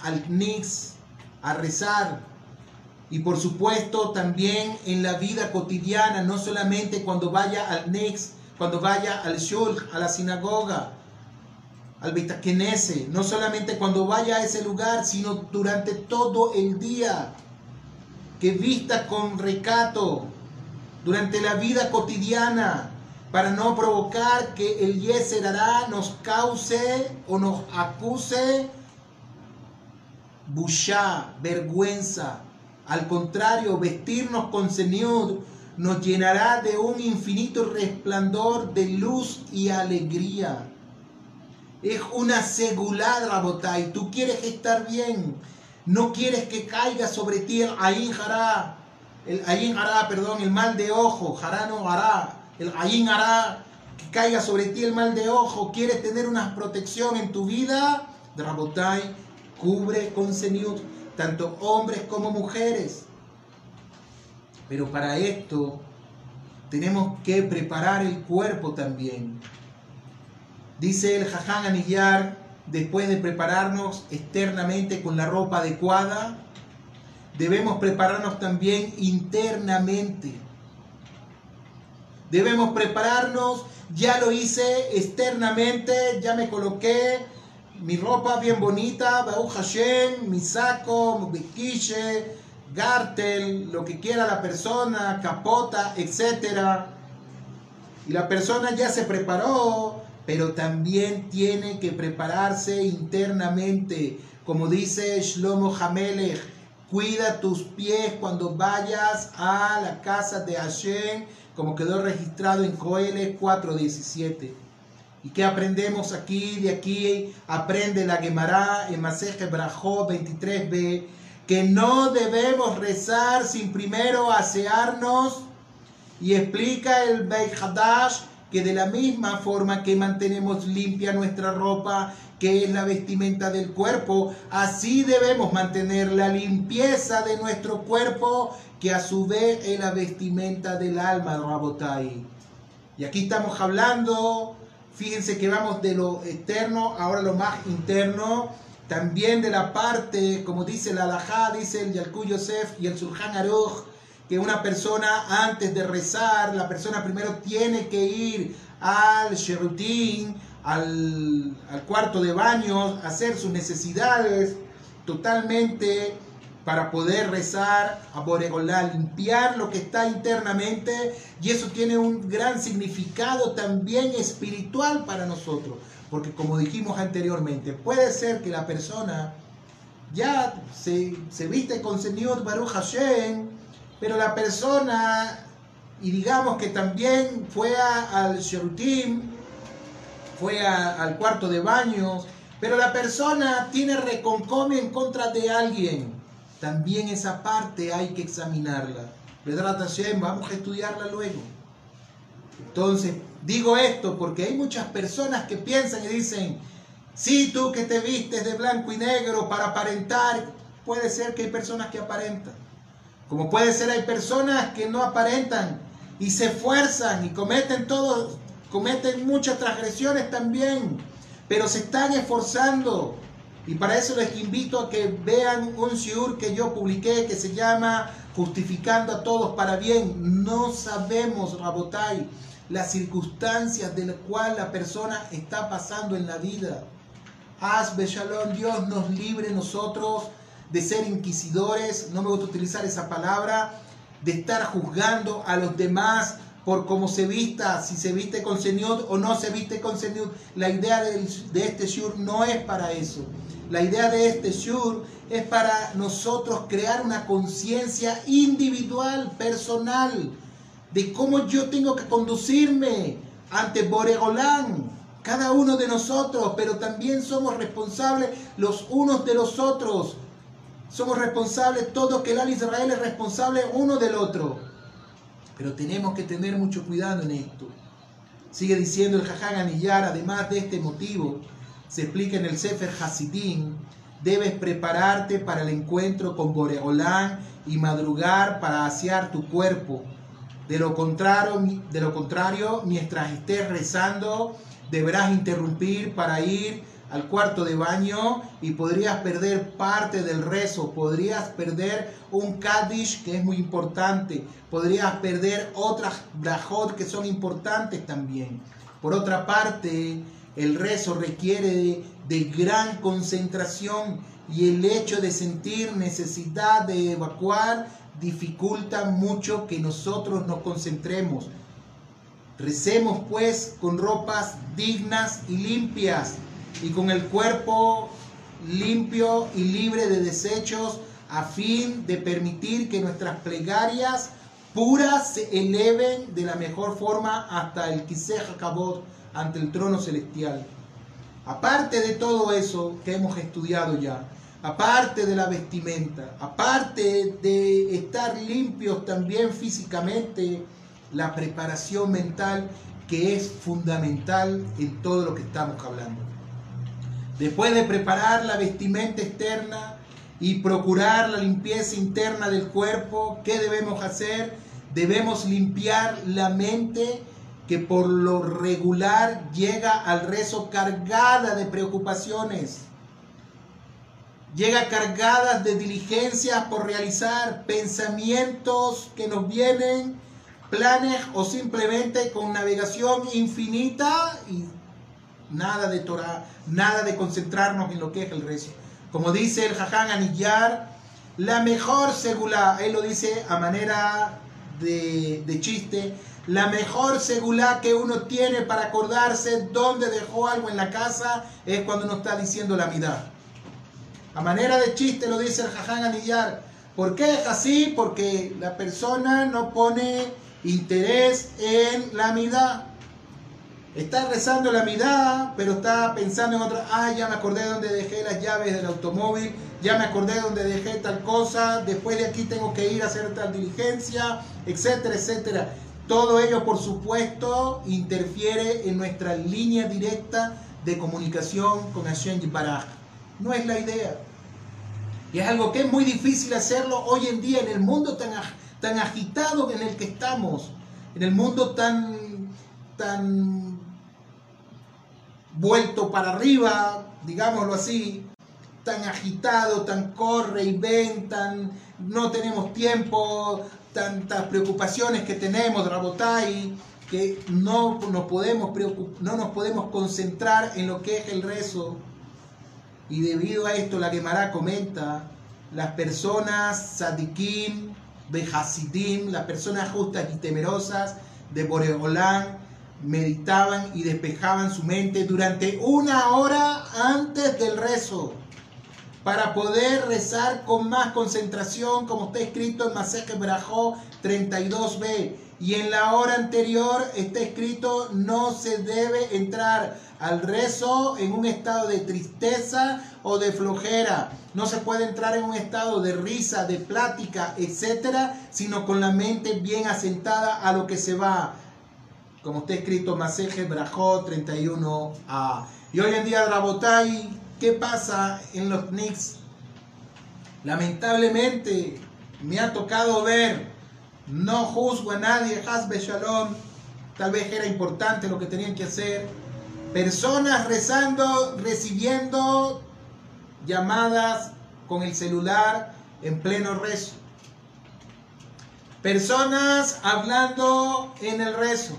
al Nix a rezar. Y por supuesto también en la vida cotidiana, no solamente cuando vaya al Nix, cuando vaya al Shul, a la sinagoga, al Bitakenese, no solamente cuando vaya a ese lugar, sino durante todo el día. Que vista con recato durante la vida cotidiana, para no provocar que el Yeser nos cause o nos acuse bushá, vergüenza. Al contrario, vestirnos con Señor nos llenará de un infinito resplandor de luz y alegría. Es una segulada, Rabotay. Tú quieres estar bien. No quieres que caiga sobre ti el Ayin Hará. El Ayin Hará, perdón, el mal de ojo. Hará no hará el Ayin hará que caiga sobre ti el mal de ojo, quieres tener una protección en tu vida, Drabotai, cubre con Señor, tanto hombres como mujeres. Pero para esto tenemos que preparar el cuerpo también. Dice el Jaján Anillar, después de prepararnos externamente con la ropa adecuada, debemos prepararnos también internamente Debemos prepararnos, ya lo hice externamente, ya me coloqué mi ropa bien bonita, Baú Hashem, mi saco, biquiche, gartel, lo que quiera la persona, capota, etc. Y la persona ya se preparó, pero también tiene que prepararse internamente. Como dice Shlomo Hamelech, cuida tus pies cuando vayas a la casa de Hashem como quedó registrado en Coeles 4.17. ¿Y qué aprendemos aquí? De aquí aprende la Gemara en Maseje Brajó 23b, que no debemos rezar sin primero asearnos. Y explica el Beit Hadash que de la misma forma que mantenemos limpia nuestra ropa, que es la vestimenta del cuerpo, así debemos mantener la limpieza de nuestro cuerpo que a su vez es la vestimenta del alma, Rabotai. Y aquí estamos hablando, fíjense que vamos de lo externo, ahora lo más interno, también de la parte, como dice la Alajá, dice el Yalku Yosef y el Surjan Aruch, que una persona antes de rezar, la persona primero tiene que ir al Sherutín, al, al cuarto de baño, hacer sus necesidades totalmente para poder rezar a Boregolá, limpiar lo que está internamente y eso tiene un gran significado también espiritual para nosotros, porque como dijimos anteriormente, puede ser que la persona ya se, se viste con Señor Baruch Hashem, pero la persona, y digamos que también fue al Sherutim, fue al cuarto de baños, pero la persona tiene reconcome en contra de alguien también esa parte hay que examinarla. Vamos a estudiarla luego. Entonces, digo esto porque hay muchas personas que piensan y dicen, sí, tú que te vistes de blanco y negro para aparentar, puede ser que hay personas que aparentan. Como puede ser hay personas que no aparentan y se esfuerzan y cometen todo, cometen muchas transgresiones también, pero se están esforzando y para eso les invito a que vean un shiur que yo publiqué que se llama Justificando a todos para bien. No sabemos, Rabotai, las circunstancias de las cuales la persona está pasando en la vida. Haz Shalom, Dios nos libre nosotros de ser inquisidores, no me gusta utilizar esa palabra, de estar juzgando a los demás por cómo se vista, si se viste con Señor o no se viste con Señor. La idea de, este shur no es para eso. La idea de este shur es para nosotros crear una conciencia individual, personal, de cómo yo tengo que conducirme ante Boregolán, cada uno de nosotros, pero también somos responsables los unos de los otros. Somos responsables todos, que el Israel es responsable uno del otro. Pero tenemos que tener mucho cuidado en esto. Sigue diciendo el Jaján además de este motivo, se explica en el Sefer Hasidim, debes prepararte para el encuentro con Boreolán y madrugar para asear tu cuerpo. De lo contrario, de lo contrario mientras estés rezando, deberás interrumpir para ir al cuarto de baño y podrías perder parte del rezo, podrías perder un Kaddish que es muy importante, podrías perder otras brajot que son importantes también. Por otra parte, el rezo requiere de, gran concentración y el hecho de sentir necesidad de evacuar dificulta mucho que nosotros nos concentremos. Recemos pues con ropas dignas y limpias y con el cuerpo limpio y libre de desechos a fin de permitir que nuestras plegarias puras se eleven de la mejor forma hasta el Kisej Kabot, ante el trono celestial. Aparte de todo eso que hemos estudiado ya, aparte de la vestimenta, aparte de estar limpios también físicamente, la preparación mental que es fundamental en todo lo que estamos hablando. Después de preparar la vestimenta externa y procurar la limpieza interna del cuerpo, ¿qué debemos hacer? Debemos limpiar la mente que por lo regular llega al rezo cargada de preocupaciones, llega cargada de diligencias por realizar, pensamientos que nos vienen, planes o simplemente con navegación infinita y nada de Torah, nada de concentrarnos en lo que es el rezo. Como dice el Jaján Anillar, la mejor segula, él lo dice a manera de, de chiste, la mejor segula que uno tiene para acordarse dónde dejó algo en la casa es cuando uno está diciendo la mitad. A manera de chiste lo dice el Jaján Anillar. ¿Por qué es así? Porque la persona no pone interés en la mitad. Está rezando la mitad, pero está pensando en otra. Ah, ya me acordé de dónde dejé las llaves del automóvil. Ya me acordé de dónde dejé tal cosa. Después de aquí tengo que ir a hacer tal diligencia, etcétera, etcétera. Todo ello, por supuesto, interfiere en nuestra línea directa de comunicación con Hashem Baraj. No es la idea. Y es algo que es muy difícil hacerlo hoy en día en el mundo tan, tan agitado en el que estamos, en el mundo tan, tan vuelto para arriba, digámoslo así, tan agitado, tan corre y ven, tan no tenemos tiempo, tantas preocupaciones que tenemos, Rabotai, que no nos podemos no nos podemos concentrar en lo que es el rezo. Y debido a esto la Gemara comenta, las personas sadikim, behasidim, las personas justas y temerosas de Boreolán, meditaban y despejaban su mente durante una hora antes del rezo para poder rezar con más concentración, como está escrito en Maseje Brajó 32b. Y en la hora anterior está escrito, no se debe entrar al rezo en un estado de tristeza o de flojera. No se puede entrar en un estado de risa, de plática, etcétera, sino con la mente bien asentada a lo que se va. Como está escrito Maseje Brajó 31a. Y hoy en día Rabotai ¿Qué pasa en los Knicks? Lamentablemente me ha tocado ver, no juzgo a nadie, Hasbe Shalom, tal vez era importante lo que tenían que hacer, personas rezando, recibiendo llamadas con el celular en pleno rezo. Personas hablando en el rezo,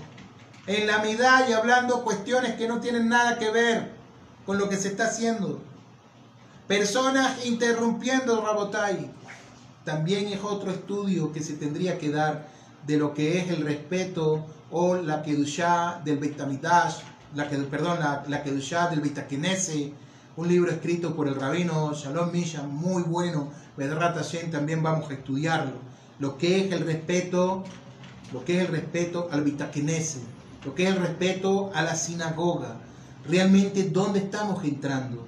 en la mitad y hablando cuestiones que no tienen nada que ver con lo que se está haciendo. Personas interrumpiendo Rabotai. También es otro estudio que se tendría que dar de lo que es el respeto o la Kedushá del Beit la Kedushá del un libro escrito por el rabino Shalom Misha, muy bueno, Bedrat también vamos a estudiarlo. Lo que es el respeto, lo que es el respeto al Beit lo que es el respeto a la sinagoga, realmente dónde estamos entrando.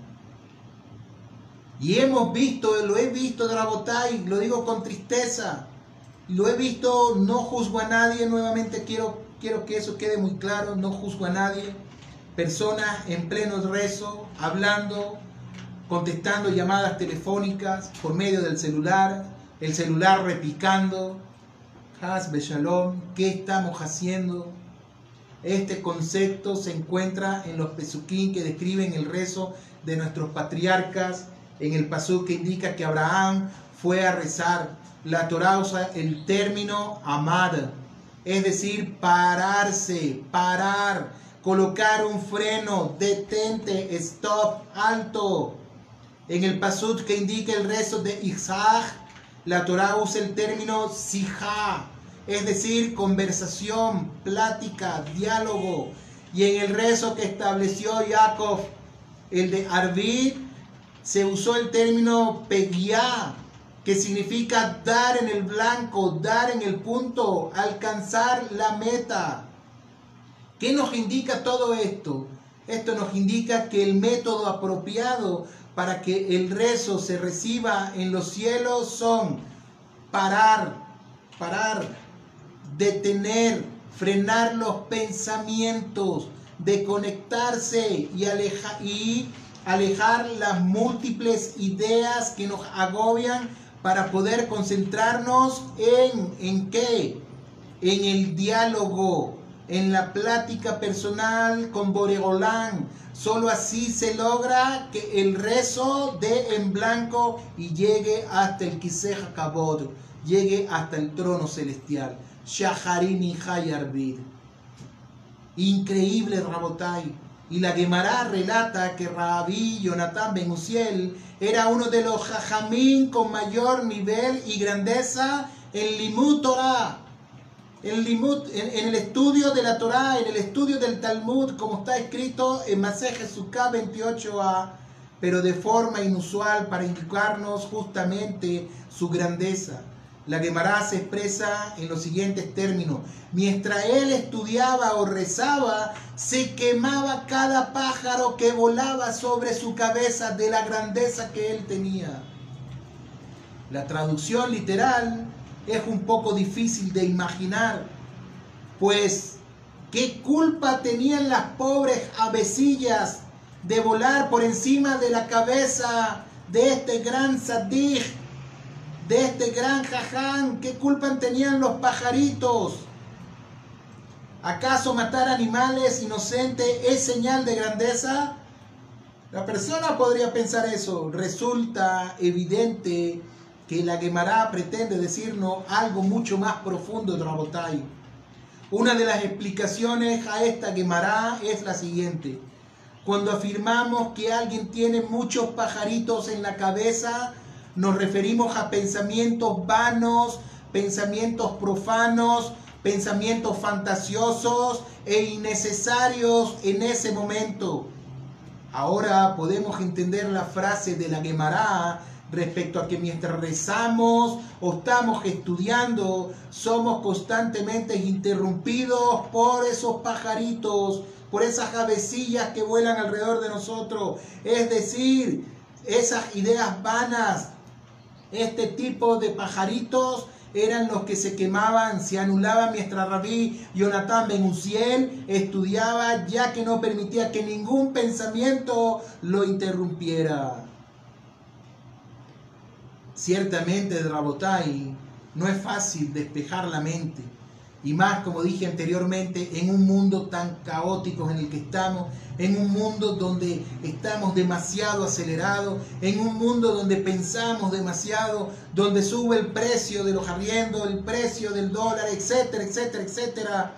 Y hemos visto, lo he visto Drabotay, lo digo con tristeza, lo he visto, no juzgo a nadie, nuevamente quiero, quiero que eso quede muy claro, no juzgo a nadie. Personas en pleno rezo, hablando, contestando llamadas telefónicas por medio del celular, el celular repicando. Has Shalom, ¿qué estamos haciendo? Este concepto se encuentra en los pesuquín que describen el rezo de nuestros patriarcas, en el pasuk que indica que Abraham fue a rezar. La Torah usa el término amad, es decir, pararse, parar, colocar un freno, detente, stop, alto. En el pasuk que indica el rezo de Isaac, la Torah usa el término sijá, es decir, conversación, plática, diálogo. Y en el rezo que estableció Jacob, el de Arvid, se usó el término peguiá, que significa dar en el blanco, dar en el punto, alcanzar la meta. ¿Qué nos indica todo esto? Esto nos indica que el método apropiado para que el rezo se reciba en los cielos son parar, parar, detener, frenar los pensamientos, de conectarse y, alejar las múltiples ideas que nos agobian para poder concentrarnos en, ¿en qué? En el diálogo, en la plática personal con Boregolán. Solo así se logra que el rezo dé en blanco y llegue hasta el Kiseja Kabod, llegue hasta el trono celestial. Shaharini Hayarbid. Increíble Rabotai. Y la Gemara relata que Rabí Jonathan Ben Uziel era uno de los jajamín con mayor nivel y grandeza en Limut Torah. En, el estudio de la Torah, en el estudio del Talmud, como está escrito en Maseje Sukkah 28a, pero de forma inusual para indicarnos justamente su grandeza. La Gemara se expresa en los siguientes términos. Mientras él estudiaba o rezaba, se quemaba cada pájaro que volaba sobre su cabeza de la grandeza que él tenía. La traducción literal es un poco difícil de imaginar, pues ¿qué culpa tenían las pobres avecillas de volar por encima de la cabeza de este gran sadik de este gran jaján? ¿Qué culpa tenían los pajaritos? ¿Acaso matar animales inocentes es señal de grandeza? La persona podría pensar eso. Resulta evidente que la Gemara pretende decirnos algo mucho más profundo de Rabotai. Una de las explicaciones a esta Gemara es la siguiente. Cuando afirmamos que alguien tiene muchos pajaritos en la cabeza, nos referimos a pensamientos vanos, pensamientos profanos, pensamientos fantasiosos e innecesarios en ese momento. Ahora podemos entender la frase de la Gemara respecto a que mientras rezamos o estamos estudiando, somos constantemente interrumpidos por esos pajaritos, por esas avecillas que vuelan alrededor de nosotros. Es decir, esas ideas vanas, este tipo de pajaritos eran los que se quemaban, se anulaban mientras Rabí Jonathan Ben Uziel estudiaba, ya que no permitía que ningún pensamiento lo interrumpiera. Ciertamente, Rabotai, no es fácil despejar la mente y más, como dije anteriormente, en un mundo tan caótico en el que estamos, en un mundo donde estamos demasiado acelerados, en un mundo donde pensamos demasiado, donde sube el precio de los arriendos, el precio del dólar, etcétera, etcétera, etcétera.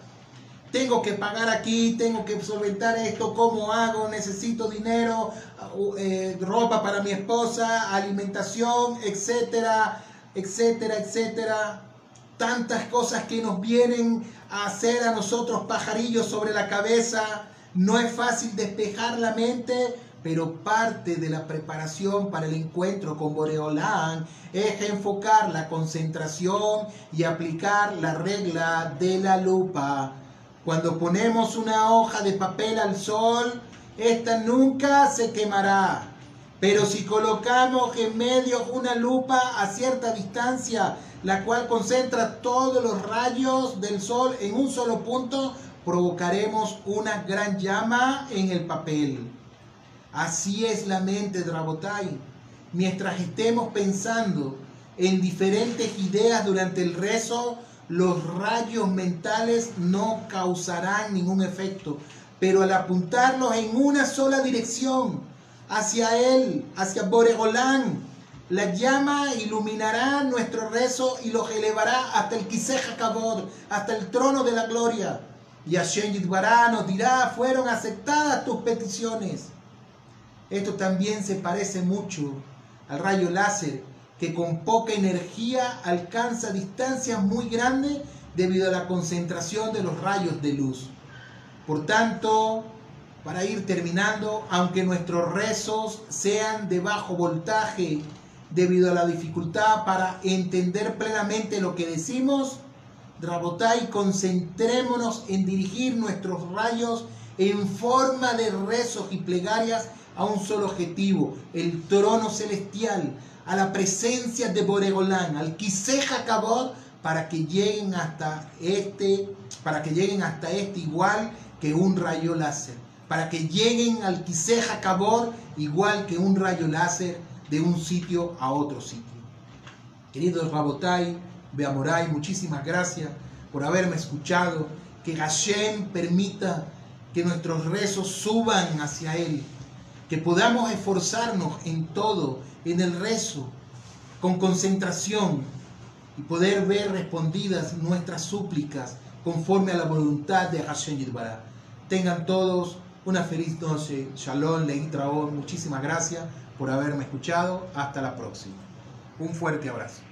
Tengo que pagar aquí, tengo que solventar esto, ¿cómo hago? Necesito dinero, eh, ropa para mi esposa, alimentación, etcétera, etcétera, etcétera tantas cosas que nos vienen a hacer a nosotros pajarillos sobre la cabeza. No es fácil despejar la mente, pero parte de la preparación para el encuentro con Boreolán es enfocar la concentración y aplicar la regla de la lupa. Cuando ponemos una hoja de papel al sol, esta nunca se quemará. Pero si colocamos en medio una lupa a cierta distancia, la cual concentra todos los rayos del sol en un solo punto, provocaremos una gran llama en el papel. Así es la mente de Rabotai. Mientras estemos pensando en diferentes ideas durante el rezo, los rayos mentales no causarán ningún efecto. Pero al apuntarlos en una sola dirección, hacia él, hacia Boregolán, la llama iluminará nuestro rezo y los elevará hasta el Kiseja Kabod, hasta el trono de la gloria. Y Hashem Yitbará nos dirá, fueron aceptadas tus peticiones. Esto también se parece mucho al rayo láser, que con poca energía alcanza distancias muy grandes debido a la concentración de los rayos de luz. Por tanto, para ir terminando, aunque nuestros rezos sean de bajo voltaje, debido a la dificultad para entender plenamente lo que decimos, Drabotai, concentrémonos en dirigir nuestros rayos en forma de rezos y plegarias a un solo objetivo, el trono celestial, a la presencia de Boregolán, al Kiseja Kabod, para que lleguen hasta este, para que lleguen hasta este igual que un rayo láser, para que lleguen al Kiseja Kabod igual que un rayo láser de un sitio a otro sitio. Queridos Rabotai, Beamorai, muchísimas gracias por haberme escuchado. Que Hashem permita que nuestros rezos suban hacia Él. Que podamos esforzarnos en todo, en el rezo, con concentración y poder ver respondidas nuestras súplicas conforme a la voluntad de Hashem Yidbará. Tengan todos una feliz noche. Shalom, Leitra Muchísimas gracias por haberme escuchado. Hasta la próxima. Un fuerte abrazo.